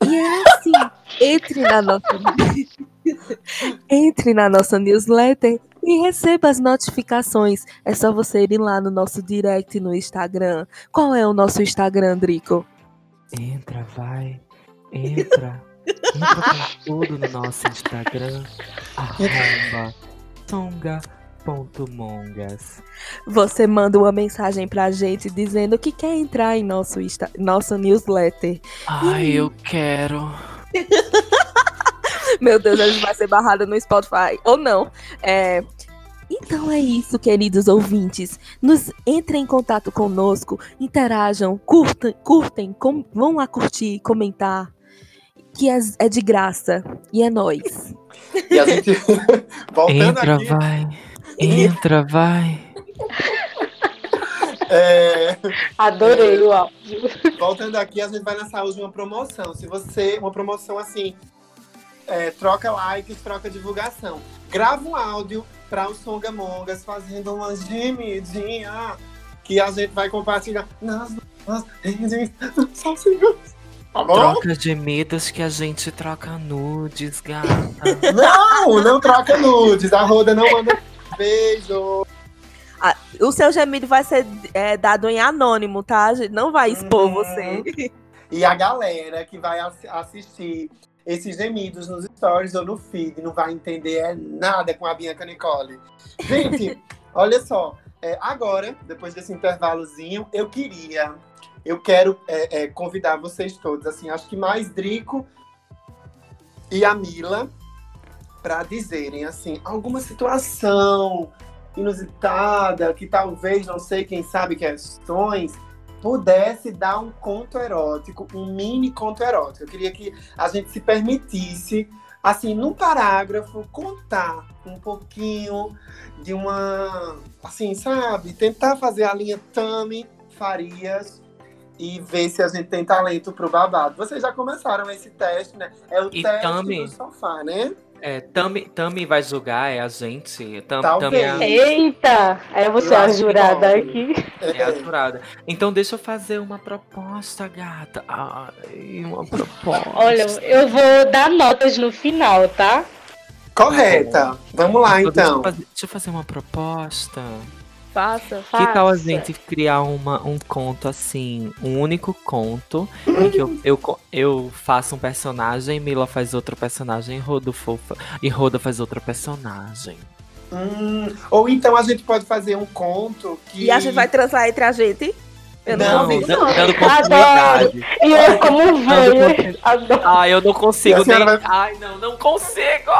E é assim, entre na nossa entre na nossa newsletter e receba as notificações. É só você ir lá no nosso direct no Instagram. Qual é o nosso Instagram, Drico? Entra, vai. Entra. Entra com tudo no nosso Instagram. Arroba tonga.mongas. Você manda uma mensagem pra gente dizendo que quer entrar em nosso Insta, nossa newsletter. Ai, eu quero. Meu Deus, a gente vai ser barrada no Spotify. Ou não. É, Então é isso, queridos ouvintes. Nos entrem em contato conosco, interajam, curtam, curtem, com- vão lá curtir, comentar. Que é, é de graça. E é nóis. E a gente. Voltando Entra, aqui. vai. Entra, vai. é, Adorei o áudio. Voltando aqui, a gente vai lançar hoje uma promoção. Se você. Uma promoção assim. é, troca likes, troca divulgação. Grava um áudio para os Songamongas fazendo uma gemidinha que a gente vai compartilhar nas nossas redes sociais. Tá bom? Troca gemidos que a gente troca nudes, gata. Não, não troca nudes. A Roda não manda beijo. O seu gemido vai ser é, dado em anônimo, tá? Não vai expor Uhum. você. E a galera que vai ass- assistir esses gemidos nos stories ou no feed não vai entender nada com a Bianca Nicole. Gente, olha só. é, agora, depois desse intervalozinho, eu queria, eu quero é, é, convidar vocês todos, assim, acho que mais Drico e a Mila, para dizerem, assim, alguma situação inusitada que talvez, não sei, quem sabe questões, pudesse dar um conto erótico, um mini conto erótico. Eu queria que a gente se permitisse, assim, num parágrafo, contar um pouquinho de uma, assim, sabe? Tentar fazer a linha Tami Farias e ver se a gente tem talento pro babado. Vocês já começaram esse teste, né? É o E teste Tami? do sofá, né? É, Tami, Tami vai julgar, é a gente. Tam. Tami é a- Eita! É você Eu a jurada aqui. é a jurada. Então deixa eu fazer uma proposta, gata. Ai, uma proposta. Olha, eu vou dar notas no final, tá? Correta. Vamos lá, Então, Deixa eu então. fazer, deixa eu fazer uma proposta. Faça. Que tal a Faça. gente criar uma, um conto assim, um único conto, em que eu, eu, co- eu faço um personagem, Mila faz outro personagem, Rodo fofa, e Roda faz outro personagem. Hum, ou então a gente pode fazer um conto que. E a gente vai transar entre a gente? Eu Não, não, consigo, dan- não. dando Adoro. continuidade. E eu, como velha, adoro. Ah, eu não consigo senhora nem. vai- Ai, não, não consigo!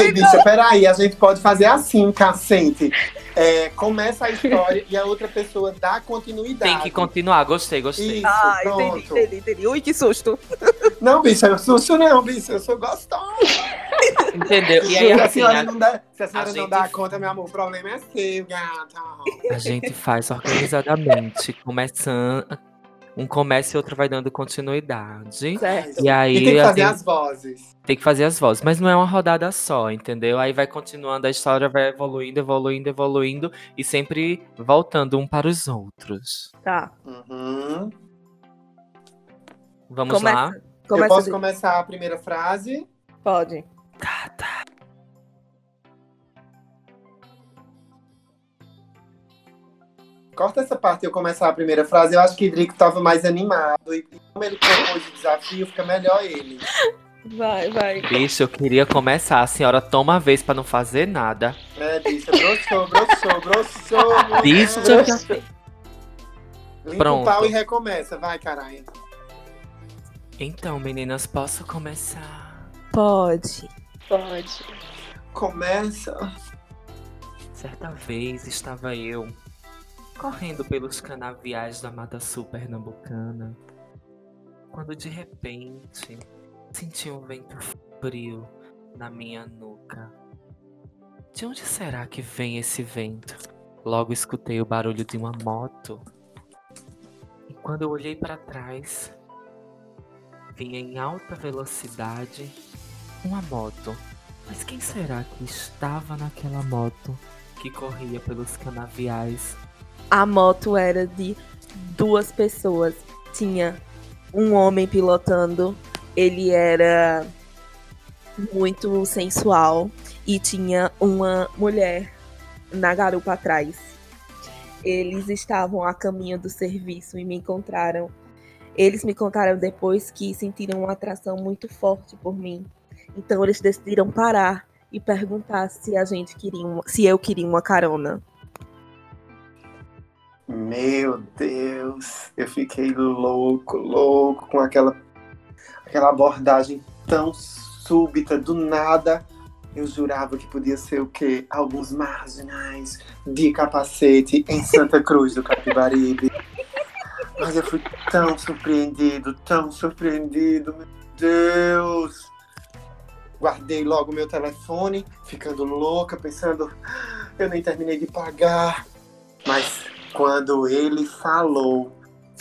Ei, bicha, peraí, a gente pode fazer assim, cacete. É, começa a história e a outra pessoa dá continuidade. Tem que continuar, gostei, gostei. Isso, Ah, pronto. entendi, entendi, entendi. Ui, que susto. Não, bicha, eu susto não, bicha, eu sou gostosa. Entendeu? E aí, a assim, senhora a, não dá, se a senhora a não gente- dá conta, meu amor, o problema é seu, gata. a gente faz organizadamente, começando. Um começa e outro vai dando continuidade. Certo. E aí E tem que fazer gente as vozes. tem que fazer as vozes, mas não é uma rodada só, entendeu? Aí vai continuando, a história vai evoluindo, evoluindo, evoluindo e sempre voltando um para os outros. Tá. Uhum. Vamos Começa. lá? eu Começa posso de- começar a primeira frase? Pode. Tá, tá. Corta essa parte e eu começar a primeira frase. Eu acho que Drico tava mais animado. E como ele propôs o desafio, fica melhor ele. Vai, vai. Bicho, eu queria começar. A senhora toma a vez pra não fazer nada. É, bicha, broxou, broxou, broxou. Bicho, broxou. Limpa Pronto. o pau e recomeça. Vai, caralho. Então, meninas, posso começar? Pode. Pode. Começa. Certa vez estava eu correndo pelos canaviais da Mata Sul Pernambucana, quando de repente senti um vento frio na minha nuca. De onde será que vem esse vento? Logo escutei o barulho de uma moto. E quando eu olhei para trás, vinha em alta velocidade uma moto. Mas quem será que estava naquela moto que corria pelos canaviais? A moto era de duas pessoas. Tinha um homem pilotando. Ele era muito sensual. E tinha uma mulher na garupa atrás. Eles estavam a caminho do serviço e me encontraram. Eles me contaram depois que sentiram uma atração muito forte por mim. Então eles decidiram parar e perguntar se a gente queria, uma- se eu queria uma carona. Meu Deus, eu fiquei louco, louco com aquela, aquela abordagem tão súbita, do nada. Eu jurava que podia ser o quê? Alguns marginais de capacete em Santa Cruz do Capibaribe. Mas eu fui tão surpreendido, tão surpreendido, meu Deus! Guardei logo meu telefone, ficando louca, pensando, eu nem terminei de pagar. Mas quando ele falou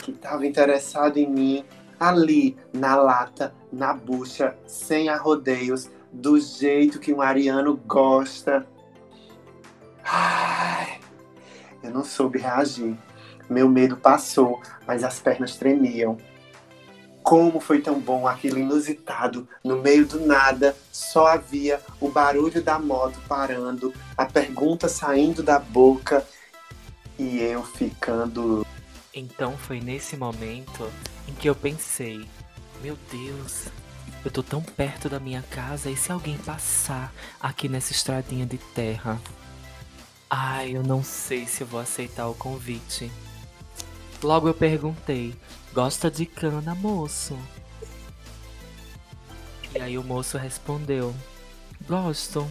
que estava interessado em mim, ali, na lata, na bucha, sem arrodeios, do jeito que um ariano gosta. Ai, eu não soube reagir. Meu medo passou, mas as pernas tremiam. Como foi tão bom aquilo inusitado, no meio do nada, só havia o barulho da moto parando, a pergunta saindo da boca e eu ficando. Então foi nesse momento em que eu pensei: Meu Deus, eu tô tão perto da minha casa e se alguém passar aqui nessa estradinha de terra? Ai, eu não sei se vou aceitar o convite. Logo eu perguntei: Gosta de cana, moço? E aí o moço respondeu: Gosto.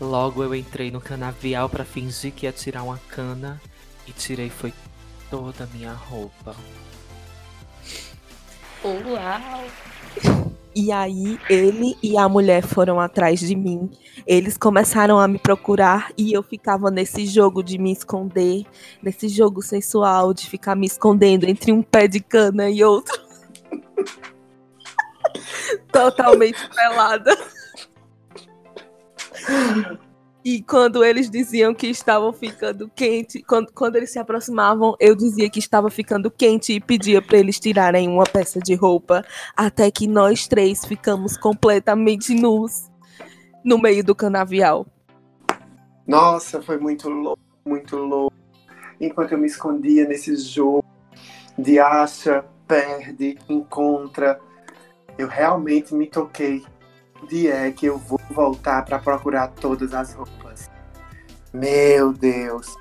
Logo eu entrei no canavial pra fingir que ia tirar uma cana e tirei foi toda a minha roupa. Uau. E aí ele e a mulher foram atrás de mim. Eles começaram a me procurar e eu ficava nesse jogo de me esconder, nesse jogo sensual de ficar me escondendo entre um pé de cana e outro. Totalmente pelada. E quando eles diziam que estavam ficando quente, quando, quando eles se aproximavam, eu dizia que estava ficando quente e pedia para eles tirarem uma peça de roupa até que nós três ficamos completamente nus no meio do canavial. Nossa, foi muito louco, muito louco. Enquanto eu me escondia nesse jogo de acha, perde, encontra, eu realmente me toquei de é que eu vou voltar para procurar todas as roupas. Meu Deus.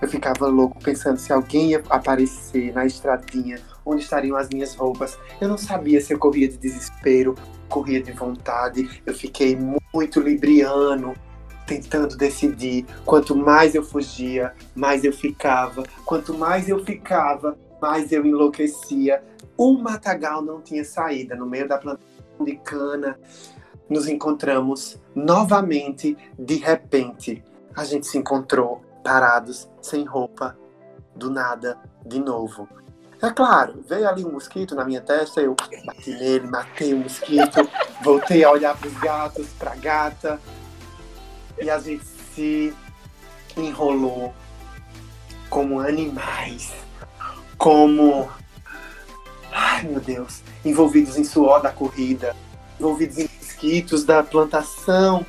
Eu ficava louco pensando se alguém ia aparecer na estradinha, onde estariam as minhas roupas. Eu não sabia se eu corria de desespero, corria de vontade. Eu fiquei muito libriano, tentando decidir. Quanto mais eu fugia, mais eu ficava. Quanto mais eu ficava, mais eu enlouquecia. O matagal não tinha saída. No meio da plantação de cana, nos encontramos novamente, de repente. A gente se encontrou parados, sem roupa, do nada, de novo. É claro, veio ali um mosquito na minha testa, eu bati nele, matei o mosquito, voltei a olhar para os gatos, para a gata, e a gente se enrolou como animais, como. Ai meu Deus, envolvidos em suor da corrida, envolvidos em mosquitos da plantação,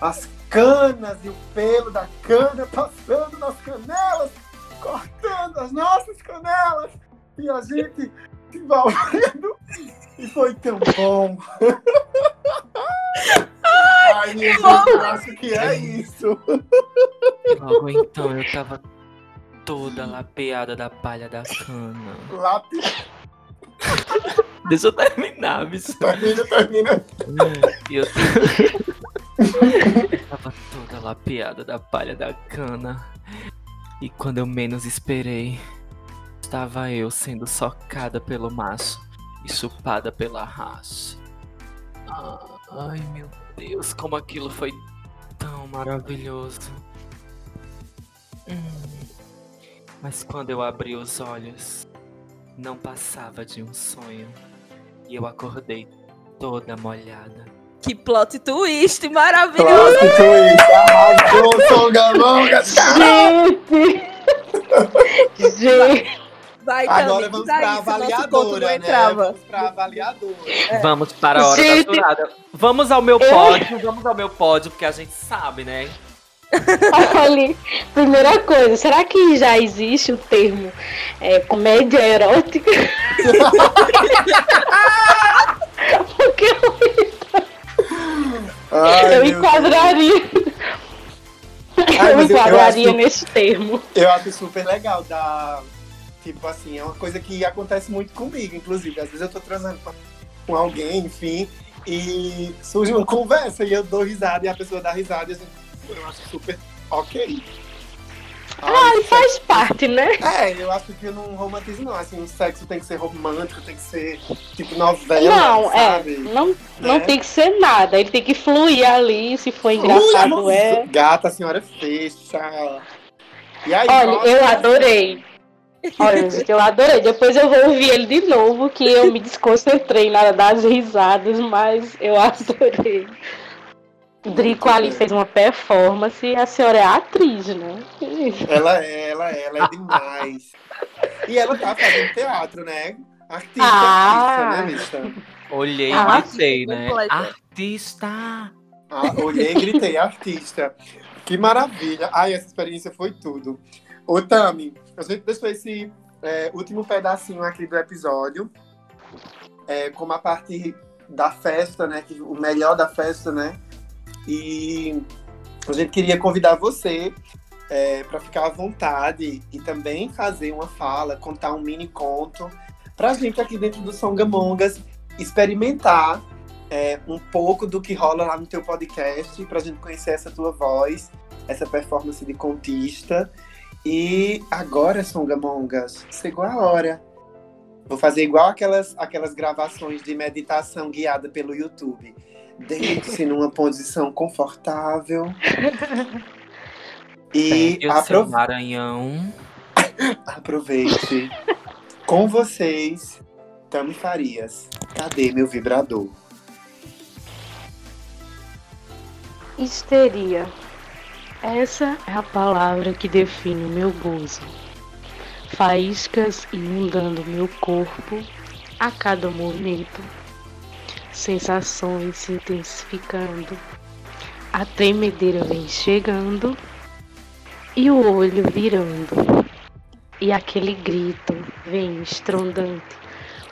as canas e o pelo da cana passando nas canelas, cortando as nossas canelas, e a gente se envolvendo. E foi tão bom. Ai, meu Deus, eu acho que é isso. Logo então eu tava toda lapeada da palha da cana. Lápis, Deixa eu terminar, bicho. termina, termina. E eu eu tava toda lapeada da palha da cana. E quando eu menos esperei, estava eu sendo socada pelo maço e chupada pela raça. Ai meu Deus, como aquilo foi tão maravilhoso. Hum. Mas quando eu abri os olhos, não passava de um sonho. E eu acordei toda molhada. Que plot twist maravilhoso! Plot twist, arrasou, Songamonga. Gente! Gente! Vai, Agora vamos nosso conto avaliadora, né? Vamos pra avaliadora. Vamos para a hora Gente. da jurada. Vamos ao meu pódio, vamos ao meu pódio, porque a gente sabe, né? Olha, primeira coisa, será que já existe o termo é, comédia erótica? Porque eu, Ai, eu enquadraria, Ai, eu eu- eu enquadraria acho- nesse termo. Eu acho super legal da. Tipo assim, é uma coisa que acontece muito comigo, inclusive. Às vezes eu tô transando com alguém, enfim, e surge uma conversa e eu dou risada e a pessoa dá risada e a gente, eu acho super ok. Ah, e faz parte, né? É, eu acho que eu não romantizo, não. Assim, o sexo tem que ser romântico, tem que ser tipo novela, Não, é, sabe? não, não Né? tem que ser nada, ele tem que fluir ali, se for Ui, engraçado amor, é. Gata, a senhora fecha. E aí, Olha, nossa, eu adorei. Olha, gente, eu adorei. Depois eu vou ouvir ele de novo, que eu me desconcentrei na hora das risadas, mas eu adorei. Drico ali fez uma performance e a senhora é atriz, né? Ela é, ela é, ela é demais. e ela tá fazendo teatro, né? Artista, Ah. artista, né, Mista? Olhei Ah, e gritei, né? Artista! Ah, olhei e gritei, artista. Que maravilha. Ai, essa experiência foi tudo. Ô, Tami, a gente deixou esse é, último pedacinho aqui do episódio, é, como a parte da festa, né? que- O melhor da festa, né? E a gente queria convidar você para ficar à vontade e também fazer uma fala, contar um mini conto para a gente aqui dentro do Songamongas experimentar é, um pouco do que rola lá no teu podcast, para a gente conhecer essa tua voz, essa performance de contista. E agora, Songamongas, chegou a hora. Vou fazer igual aquelas, aquelas gravações de meditação guiada pelo YouTube. Deite-se numa posição confortável. E aprove- Maranhão. aproveite. Com vocês, Tami Farias. Cadê meu vibrador? Histeria. Essa é a palavra que define o meu gozo. Faíscas inundando meu corpo a cada movimento. Sensações se intensificando. A tremedeira vem chegando e o olho virando. E aquele grito vem estrondante.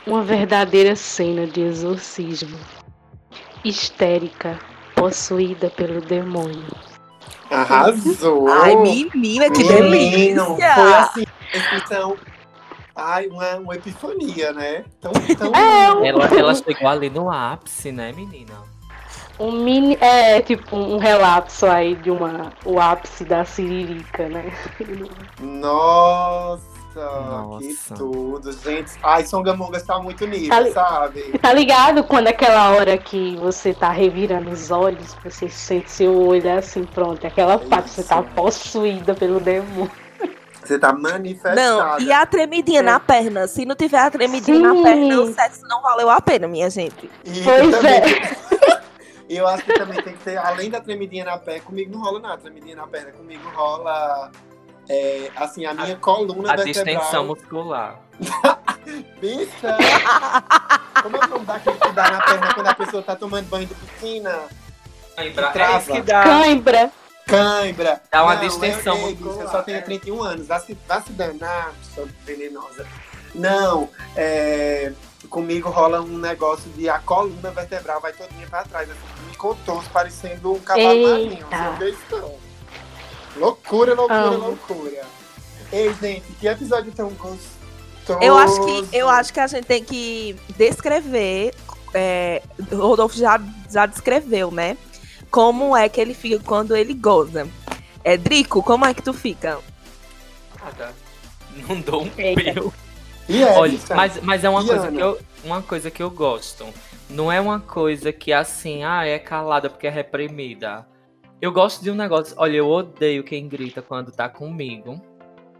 Uma verdadeira cena de exorcismo. Histérica, possuída pelo demônio. Arrasou! Ai, menina, que Menino, delícia! Foi assim, então. Ai, uma, uma epifania, né? Tão, tão É, Ela, ela chegou ali no ápice, né, menina? Um mini. É, tipo, um relapso aí de uma. O ápice da Siririca, né? Nossa, Nossa. que tudo, gente. Ai, Songamongas tá muito nível, Tá li- sabe? Tá ligado quando aquela hora que você tá revirando os olhos, você sente seu olho assim, pronto, aquela parte você tá possuída pelo demônio. Você tá manifestada. Não, e a tremidinha É. na perna? Se não tiver a tremidinha na Sim. perna, o sexo não valeu a pena, minha gente. E Pois também, é. Eu acho que também tem que ter, além da tremidinha na perna, comigo não rola nada. Tremidinha na perna, comigo rola. é, assim, a minha coluna A vertebral. distensão muscular. Bicha! Como é o nome daquele que dá na perna quando a pessoa tá tomando banho de piscina? Trava. É isso que dá. Cãibra. Cãibra! Dá uma Não, distensão eu, muscular, só tenho é. 31 anos, vá se, vá se danar, sou venenosa. Não, é, comigo rola um negócio de a coluna vertebral vai todinha pra trás, assim, me contorce parecendo um cavalo marinho. Não. Loucura, loucura, Amo. loucura. Ei, gente, que episódio tão gostoso. Eu acho que, eu acho que a gente tem que descrever. É, o Rodolfo já, já descreveu, né? Como é que ele fica quando ele goza. É, Drico, como é que tu fica? Nada. Não dou um pelo. É, Olha, mas, mas é uma coisa, que eu, uma coisa que eu gosto. Não é uma coisa que assim, ah, é calada porque é reprimida. Eu gosto de um negócio. Olha, eu odeio quem grita quando tá comigo.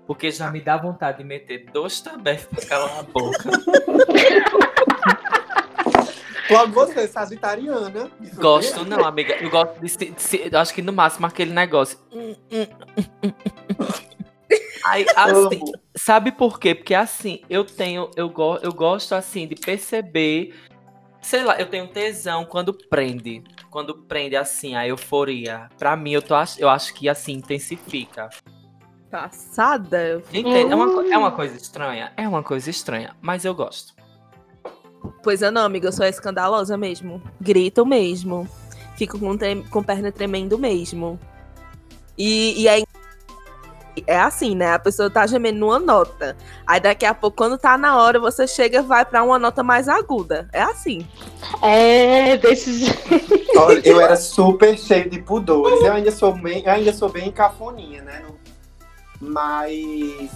Porque já me dá vontade de meter dois tabefes pra calar a boca. Logo você, sagitariana. Gosto aqui não, amiga. Eu gosto de, se- de se- eu acho que no máximo aquele negócio. Hum, hum, hum, hum, hum. Aí, assim, sabe por quê? Porque assim, eu tenho, eu, go, eu gosto assim de perceber, sei lá, eu tenho tesão quando prende. Quando prende assim a euforia. Pra mim, eu, tô, eu acho que assim intensifica. Passada? Entende? É, uma, é uma coisa estranha? É uma coisa estranha, mas eu gosto. Pois eu não, amiga, eu sou escandalosa mesmo. Grito mesmo. Fico com, trem- com perna tremendo mesmo. E, e é, é assim, né? A pessoa tá gemendo numa nota. Aí daqui a pouco, quando tá na hora, você chega e vai pra uma nota mais aguda. É assim. É, desse jeito. Olha, eu era super cheio de pudores. Eu ainda sou bem, ainda sou bem cafoninha, né? Mas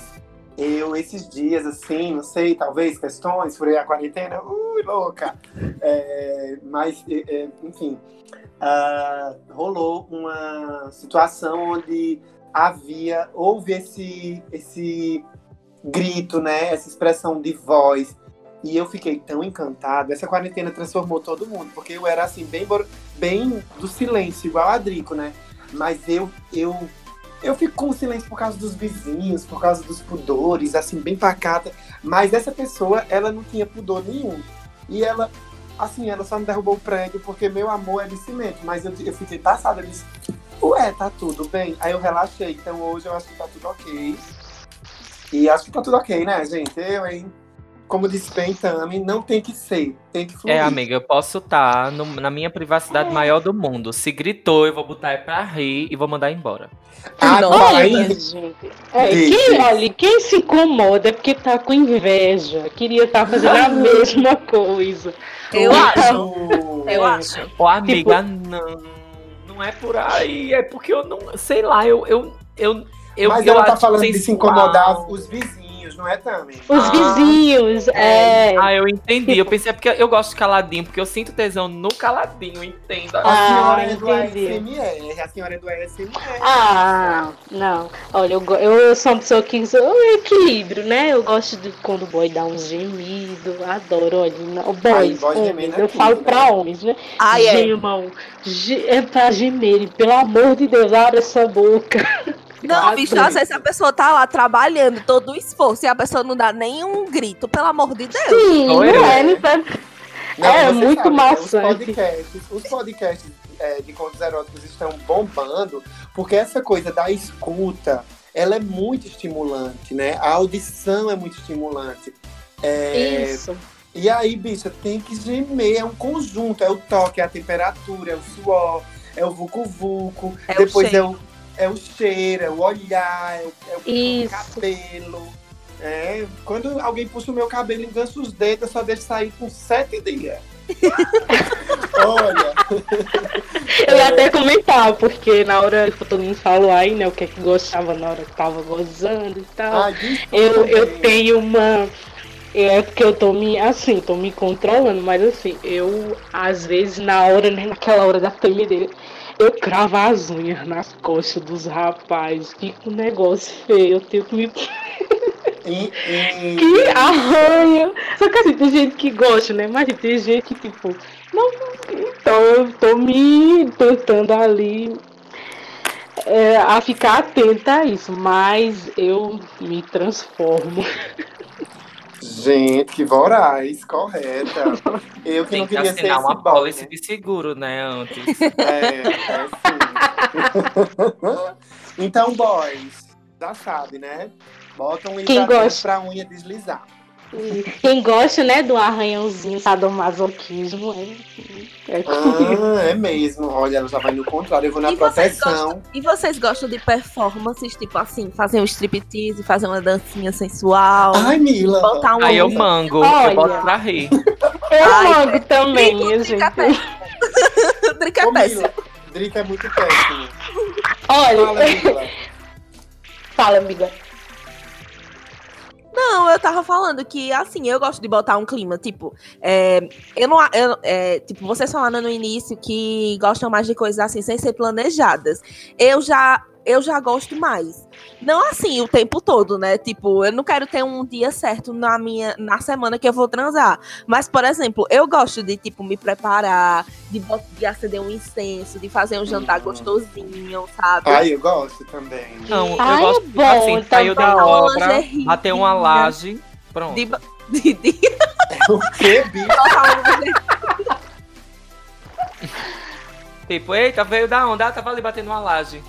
eu, esses dias, assim, não sei, talvez questões, furei a quarentena, ui, louca. É, mas, é, enfim, ah, rolou uma situação onde havia, houve esse, esse grito, né? Essa expressão de voz. E eu fiquei tão encantado. Essa quarentena transformou todo mundo, porque eu era assim, bem, bem do silêncio, igual a Drico, né? Mas eu, eu, eu fico com silêncio por causa dos vizinhos, por causa dos pudores, assim, bem pacata. Mas essa pessoa, ela não tinha pudor nenhum. E ela, assim, ela só me derrubou o prédio porque meu amor é de cimento. Mas eu, eu fiquei passada, eu disse, ué, tá tudo bem. Aí eu relaxei. Então hoje eu acho que tá tudo ok. E acho que tá tudo ok, né, gente? Eu, hein? Como disse bem Tami, não tem que ser, tem que fluir. É, amiga, eu posso estar na minha privacidade maior do mundo. Se gritou, eu vou botar é pra rir e vou mandar embora. Agora, Olha, aí, gente. É, quem, olha, quem se incomoda é porque tá com inveja. Queria estar fazendo a mesma coisa. Eu acho. o- Eu É. acho. Ô, amiga, não. Não é por aí. É porque eu não. Sei lá, eu. eu, eu, eu Mas eu ela tá acho falando de se incomodar os vizinhos, não é, Tami? Os Ah, vizinhos, é. Ah, eu entendi. Eu pensei é porque eu gosto de caladinho, porque eu sinto tesão no caladinho, entenda. A Ah, senhora é do entendi. ASMR, a senhora é do ASMR. Ah, não. Olha, eu, eu sou uma pessoa que sou um equilíbrio, né? Eu gosto de quando o boy dá uns gemidos. Adoro, olha. Boys, boy homens, é eu falo né? pra homens, né? Ai, é. Gemam. Ge- É pra gemerem. Pelo amor de Deus, abre essa boca. Não, bicho, às vezes a pessoa tá lá trabalhando, todo o esforço, e a pessoa não dá nenhum grito, pelo amor de Deus. Sim, não é, não tá... Não, É, muito sabe, né, maçante. Os podcasts, os podcasts é, de contos eróticos estão bombando porque essa coisa da escuta, ela é muito estimulante, né? A audição é muito estimulante. É, Isso. E aí, bicha, tem que gemer, é um conjunto, é o toque, é a temperatura, é o suor, é o vucu-vucu, É o depois é cheiro. o, é o cheiro, é o olhar, é o, é o cabelo. É, quando alguém puxa o meu cabelo, engança os dedos, eu só deixo sair com sete dias. Olha, Eu ia até comentar, porque na hora que todo mundo falou aí, né, o que é que gostava na hora que tava gozando e tal. desculpa, eu, eu tenho uma. É porque eu tô me. Assim, tô me controlando, mas assim, eu, às vezes, na hora, né, naquela hora da tremedeira, eu cravo as unhas nas costas dos rapazes. Fica um negócio feio, eu tenho que me. Que arranha! Só que assim, tem gente que gosta, né? Mas tem gente que, tipo. Não, então eu tô me tentando ali. é, a ficar atenta a isso, mas eu me transformo. Gente, que voraz, correta. Eu que Tem não que queria ser assinar esse uma pólice né? de seguro, né, antes. É, é sim. então, boys, já sabe, né? Bota um Quem hidratante gosta? pra unha deslizar. Quem gosta, né, do arranhãozinho sadomasoquismo é, é. Ah, é mesmo. Olha, ela já vai no contrário. Eu vou na E vocês proteção. E vocês gostam de performances, tipo assim, fazer um striptease, fazer uma dancinha sensual? Ai, Mila. Botar um- Aí eu mango, Olha. eu boto pra rir. Eu Ai, mando também, minha gente. Drica é péssimo. Mila, Drica é muito péssimo. Olha, Fala, Mila. fala, amiga. Não, eu tava falando que, assim, eu gosto de botar um clima, tipo, é, eu não, eu, é, tipo, vocês falaram no início que gostam mais de coisas assim, sem ser planejadas. Eu já, eu já gosto mais. Não assim, o tempo todo, né? Tipo, eu não quero ter um dia certo na minha, na semana que eu vou transar. Mas, por exemplo, eu gosto de, tipo, me preparar, de, de acender um incenso, de fazer um jantar Hum. gostosinho, sabe? Ai, eu gosto também. Não, eu Ai, gosto é de, bom, assim, então saiu da botar uma obra, uma laje, pronto. De, de, de O que, bicho? Tipo, eita, veio da onda, ah, tava ali batendo uma laje.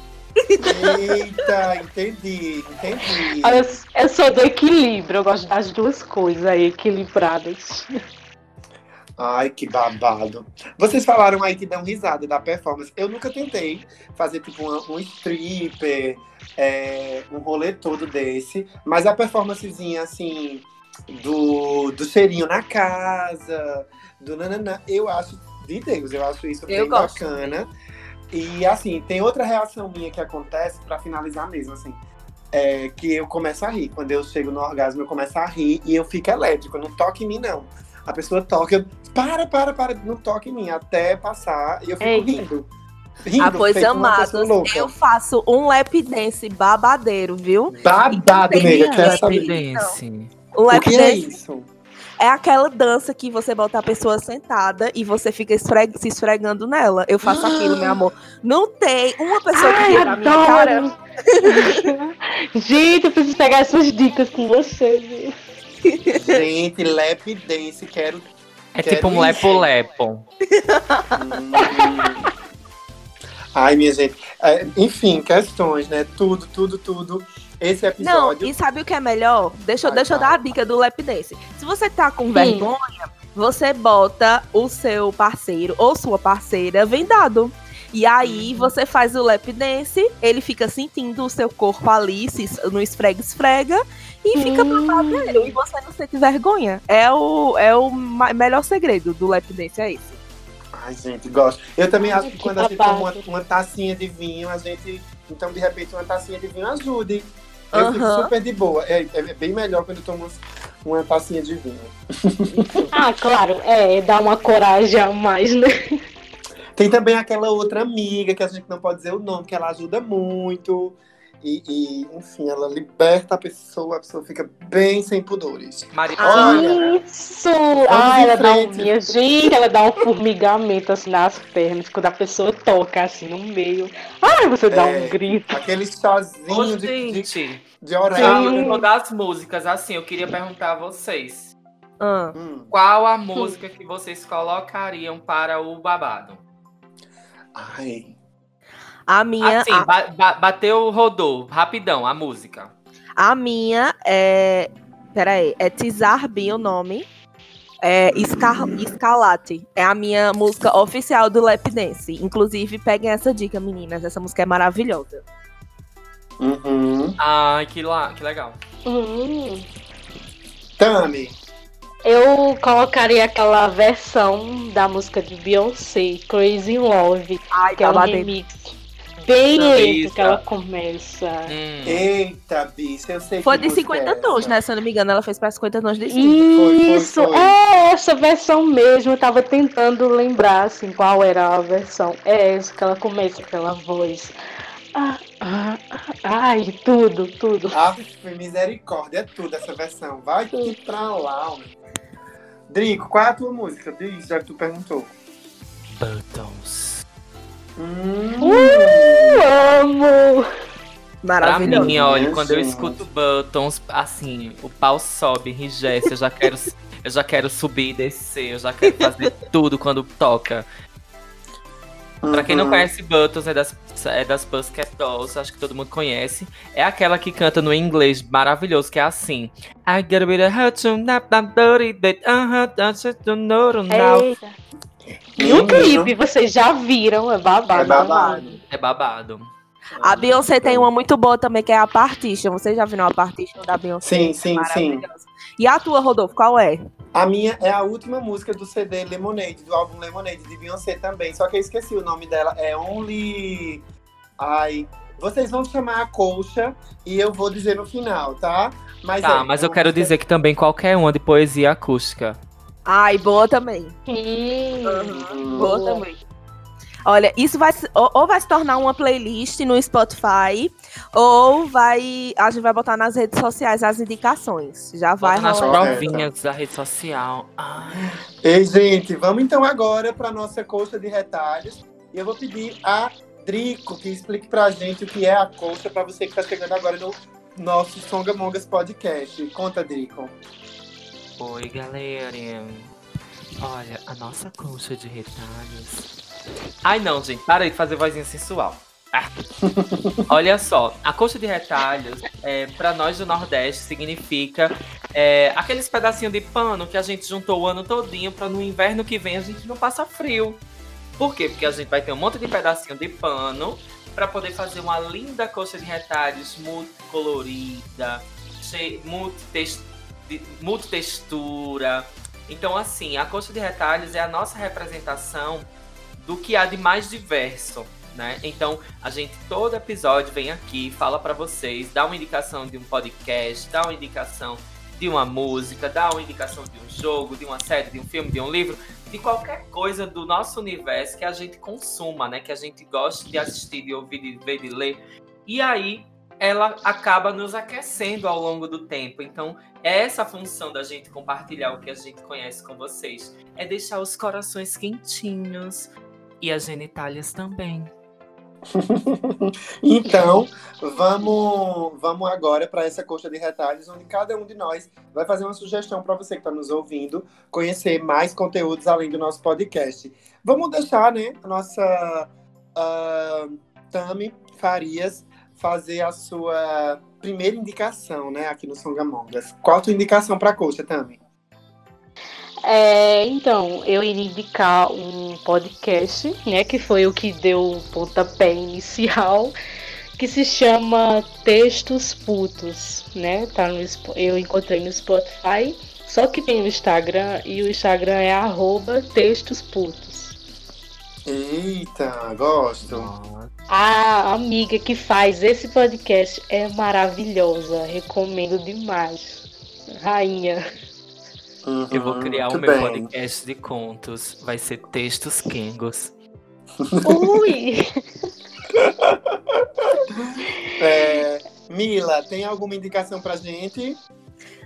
Eita, entendi, entendi. Olha, eu sou do equilíbrio, eu gosto das duas coisas aí, equilibradas. Ai, que babado. Vocês falaram aí que dão risada da performance. Eu nunca tentei fazer tipo uma- um stripper, é, um rolê todo desse, mas a performancezinha assim do, do cheirinho na casa, do nananã, eu acho de Deus, eu acho isso Eu bem gosto bacana. E assim, tem outra reação minha que acontece pra finalizar mesmo, assim. É que eu começo a rir. Quando eu chego no orgasmo, eu começo a rir e eu fico elétrico. Não toque em mim, não. A pessoa toca, eu. Para, para, para, não toque em mim, até passar e eu fico Eita. rindo. Rindo, Ah, pois amados, louca. eu faço um lap dance babadeiro, viu? Babado, nega, quer Lap saber? Dance. O O lap que é dance isso? É aquela dança que você bota a pessoa sentada e você fica esfreg- se esfregando nela. Eu faço aquilo, meu amor. Não tem uma pessoa que Ai, vira a minha cara. Gente, eu preciso pegar essas dicas com você, viu? Gente, lap dance, quero. É Quero tipo um lepo-lepo. Hum. Ai, minha gente. É, enfim, questões, né? Tudo, tudo, tudo. Esse Não, episódio. e sabe o que é melhor? Deixa, eu- Ai, deixa eu dar a dica do lap dance. Se você tá com vergonha, você bota o seu parceiro ou sua parceira vendado. E aí você faz o lap dance, ele fica sentindo o seu corpo ali, se, no esfrega-esfrega, e fica Hum. babadeiro. E você não sente vergonha. É o, é o melhor segredo do lap dance, é esse. Ai, gente, gosto. Eu também acho que que quando a gente toma uma, uma tacinha de vinho, a gente. Então, de repente, uma tacinha de vinho ajude. Eu fico Aham. super de boa. É, é bem melhor quando eu tomo uma tacinha de vinho. Ah, claro, é, dá uma coragem a mais, né? Tem também aquela outra amiga que a gente não pode dizer o nome, que ela ajuda muito. E, e, enfim, ela liberta a pessoa, a pessoa fica bem sem pudores. Maria Olha. Isso! Ah, ela dá um, minha gente, ela dá um formigamento assim nas pernas, quando a pessoa toca assim no meio. Ai, você dá É. um grito. Aquele chazinho de, de, gente, de já orelha. uma das músicas, assim, eu queria perguntar a vocês. Ah. Hum. Qual a música que vocês colocariam para o babado? Ai. A minha. Assim, a- ba- ba- bateu, rodou, rapidão, a música. A minha é. Peraí, é Tizarbi o nome. É Scar Escalate. É a minha música oficial do Lap Dance. Inclusive, peguem essa dica, meninas. Essa música é maravilhosa. Uhum. Ai, que, lá, que legal. Hum. Tami. Eu colocaria aquela versão da música de Beyoncé, Crazy in Love, Ai, que é um tava dentro. Bem lento isso. que ela começa. Hum. Eita, bicha, eu sei Foi que de música 50 é tons, né? Se eu não me engano, ela fez para 50 tons de cinza. foi, foi, Isso, foi. é essa versão mesmo. Eu tava tentando lembrar assim qual era a versão. É essa que ela começa com aquela voz. Ah, ah, ah, ai, tudo, tudo. Ah, misericórdia, é tudo essa versão. Vai que pra lá, homem. Drico, qual é a tua música? Diz, já que tu perguntou. Buttons. Hum, Maravilhoso. mim, olha, quando eu escuto Buttons, assim, o pau sobe, enrijece, eu já quero, eu já quero subir e descer, eu já quero fazer tudo quando toca. Pra quem não uhum. conhece Buttons, é das, é das Pussycat Dolls, acho que todo mundo conhece. É aquela que canta no inglês maravilhoso, que é assim. I get a bit of hurt to nap, nap, dirty, that, uh-huh, that's it, you know, now. Eita. E o clipe, vocês já viram, é babado. É babado. É babado. A Beyoncé tem uma muito boa também, que é a Partition. Vocês já viram a Partition da Beyoncé? Sim, sim, sim. E a tua, Rodolfo, qual é? A minha é a última música do CD Lemonade, do álbum Lemonade, de Beyoncé também. Só que eu esqueci o nome dela. É Only. Ai. Vocês vão chamar a colcha e eu vou dizer no final, tá? Mas Tá, é, mas é eu quero dizer que também qualquer uma de poesia acústica. Ai, boa também. Hum. Boa também. Olha, isso vai se- ou, vai se tornar uma playlist no Spotify, ou vai a gente vai botar nas redes sociais as indicações. Já vai Bota nas rolar. provinhas da rede social. Ai. Ei, gente, vamos então agora para nossa colcha de retalhos. E eu vou pedir a Drico que explique pra gente o que é a colcha para você que tá chegando agora no nosso Songamongas Podcast. Conta, Drico. Oi, galera. Olha, a nossa colcha de retalhos. Ai, não, gente, para de fazer vozinha sensual. Ah. Olha só, a colcha de retalhos, é, para nós do Nordeste, significa é, aqueles pedacinhos de pano que a gente juntou o ano todinho para no inverno que vem a gente não passa frio. Por quê? Porque a gente vai ter um monte de pedacinho de pano para poder fazer uma linda colcha de retalhos multicolorida, multitextura. Então, assim, a colcha de retalhos é a nossa representação do que há de mais diverso, né? Então, a gente todo episódio vem aqui, fala para vocês, dá uma indicação de um podcast, dá uma indicação de uma música, dá uma indicação de um jogo, de uma série, de um filme, de um livro, de qualquer coisa do nosso universo que a gente consuma, né? Que a gente goste de assistir, de ouvir, de ver, de ler. E aí ela acaba nos aquecendo ao longo do tempo. Então, é essa a função da gente compartilhar o que a gente conhece com vocês. É deixar os corações quentinhos e as genitálias também. Então, vamos, vamos agora para essa coxa de retalhos, onde cada um de nós vai fazer uma sugestão para você que está nos ouvindo conhecer mais conteúdos além do nosso podcast. Vamos deixar, né, a nossa ah, Tami Farias fazer a sua primeira indicação, né, aqui no Songamongas. Qual a tua indicação para a coxa, Tami? É, então, eu iria indicar um podcast, né, que foi o que deu o pontapé inicial, que se chama Textos Putos, né? Tá no, eu encontrei no Spotify, só que tem o Instagram e o Instagram é arroba Textos Putos. Eita, gosto. A amiga que faz esse podcast é maravilhosa, recomendo demais. Rainha. Eu vou criar o meu bem. podcast de contos. Vai ser Textos Kengos. Ui! É, Mila, tem alguma indicação pra gente?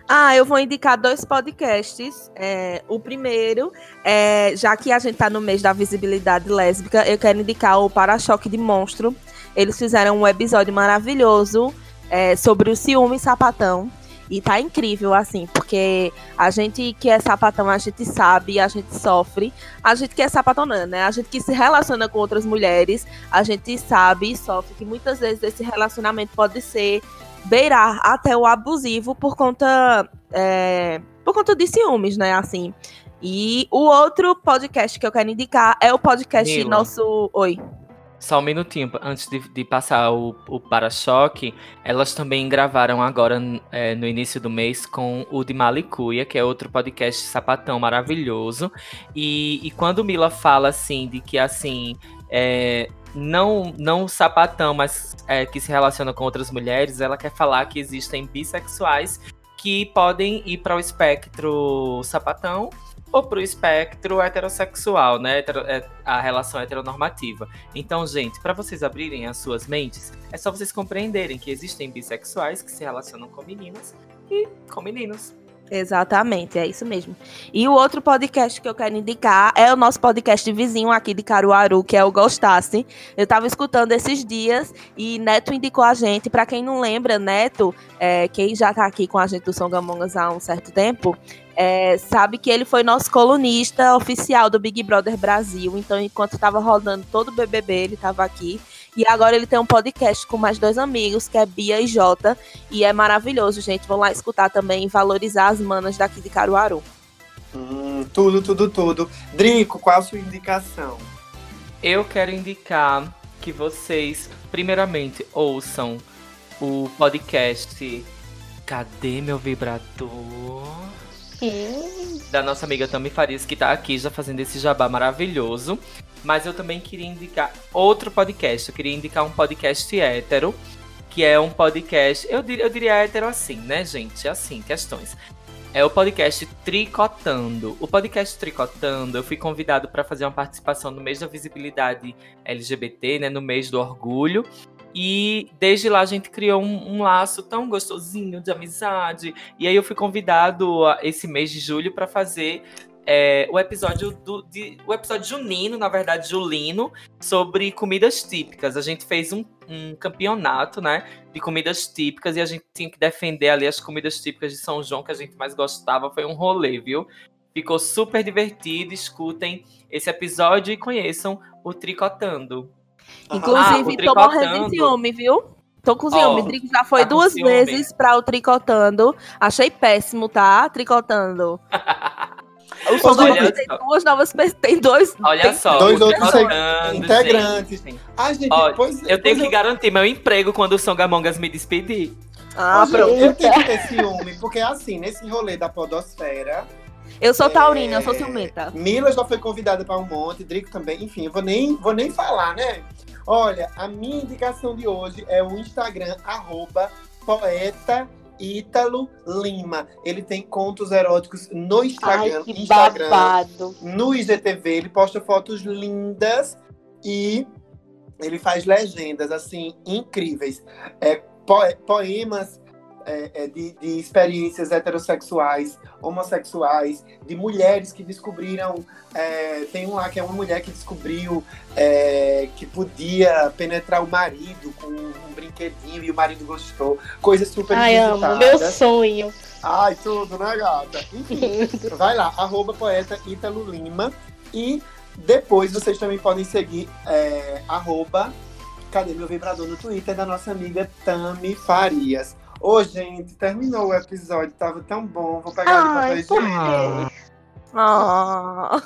Ah, eu vou indicar dois podcasts. É, o primeiro, é, já que a gente tá no mês da visibilidade lésbica, eu quero indicar o Para-Choque de Monstro. Eles fizeram um episódio maravilhoso é, sobre o ciúme sapatão. E tá incrível, assim, porque a gente que é sapatão, a gente sabe, a gente sofre. A gente que é sapatão, não, né? A gente que se relaciona com outras mulheres, a gente sabe e sofre que muitas vezes esse relacionamento pode ser beirar até o abusivo por conta é, por conta de ciúmes, né? Assim. E o outro podcast que eu quero indicar é o podcast nosso. Oi. Só um minutinho, antes de, de passar o, o para-choque, elas também gravaram agora, é, no início do mês, com o de Malicuia, que é outro podcast sapatão maravilhoso. E, e quando Mila fala, assim, de que, assim, é, não, não sapatão, mas é, que se relaciona com outras mulheres, ela quer falar que existem bissexuais que podem ir para o espectro sapatão ou para o espectro heterossexual, né? É, a relação heteronormativa. Então, gente, para vocês abrirem as suas mentes, é só vocês compreenderem que existem bissexuais que se relacionam com meninas e com meninos. Exatamente, é isso mesmo. E o outro podcast que eu quero indicar é o nosso podcast vizinho aqui de Caruaru, que é o Gostasse. Eu estava escutando esses dias e Neto indicou a gente. Para quem não lembra, Neto, é, quem já está aqui com a gente do Songamongas há um certo tempo, é, sabe que ele foi nosso colunista oficial do Big Brother Brasil. Então, enquanto estava rodando todo o BBB, ele estava aqui. E agora ele tem um podcast com mais dois amigos, que é Bia e Jota. E é maravilhoso, gente. Vão lá escutar também e valorizar as manas daqui de Caruaru. Hum, tudo, tudo, tudo. Drico, qual a sua indicação? Eu quero indicar que vocês, primeiramente, ouçam o podcast Cadê Meu Vibrador? Da nossa amiga Tami Farias, que tá aqui já fazendo esse jabá maravilhoso. Mas eu também queria indicar outro podcast. Eu queria indicar um podcast hétero, que é um podcast. Eu diria, eu diria hétero assim, né, gente? Assim, questões. É o podcast Tricotando. O podcast Tricotando, eu fui convidado para fazer uma participação no mês da visibilidade LGBT, né, no mês do orgulho. E desde lá a gente criou um, um, laço tão gostosinho de amizade. E aí eu fui convidado a, esse mês de julho para fazer é, o episódio do de, o episódio junino, na verdade julino, sobre comidas típicas. A gente fez um, um, campeonato, né, de comidas típicas e a gente tinha que defender ali as comidas típicas de São João que a gente mais gostava. Foi um rolê, viu? Ficou super divertido. Escutem esse episódio e conheçam o Tricotando. Inclusive, ah, tô morrendo de ciúme, viu? Tô com ciúme. Oh, Drico já foi tá duas vezes para o Tricotando. Achei péssimo, tá? Tricotando. O São tem duas novas tem dois. Olha tem só, dois outros integrantes. Gente. Ah, gente, Olha, pois, eu tenho que eu... garantir meu emprego quando o São Gamongas me despedir. Ah, pronto. Eu tenho que ter ciúme, porque assim, nesse rolê da Podosfera. Eu sou taurina, é... eu sou ciumenta. Mila já foi convidada para um monte, Drico também. Enfim, eu vou nem, vou nem falar, né? Olha, a minha indicação de hoje é o Instagram, arroba poeta Ítalo Lima. Ele tem contos eróticos no Instagram, Ai, Instagram no IGTV. Ele posta fotos lindas e ele faz legendas assim incríveis. É, poemas é, é, de, de, experiências heterossexuais, homossexuais, de mulheres que descobriram. É, tem um lá que é uma mulher que descobriu é, que podia penetrar o marido com um brinquedinho e o marido gostou. Coisas super Ai, amo, meu sonho. Ai, tudo, né, gata? Enfim, vai lá, arroba poeta Ítalo Lima. E depois vocês também podem seguir é, arroba Cadê meu vibrador no Twitter da nossa amiga Tami Farias. Ô, gente, terminou o episódio, tava tão bom. Vou pegar Ai, ali Ah.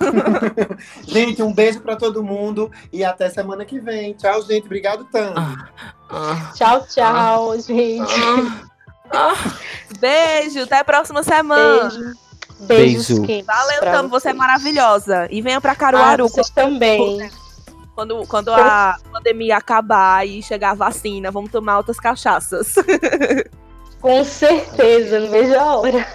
gente, um beijo para todo mundo e até semana que vem. Tchau, gente. Obrigado, tanto. Ah. Ah. Tchau, tchau, ah. gente. Beijo, até a próxima semana. Beijo. Beijos Valeu, Tamo, você é maravilhosa. E venha pra Caruaru. Ah, vocês também. Quando, quando a pandemia acabar e chegar a vacina, vamos tomar outras cachaças. Com certeza, não vejo a hora.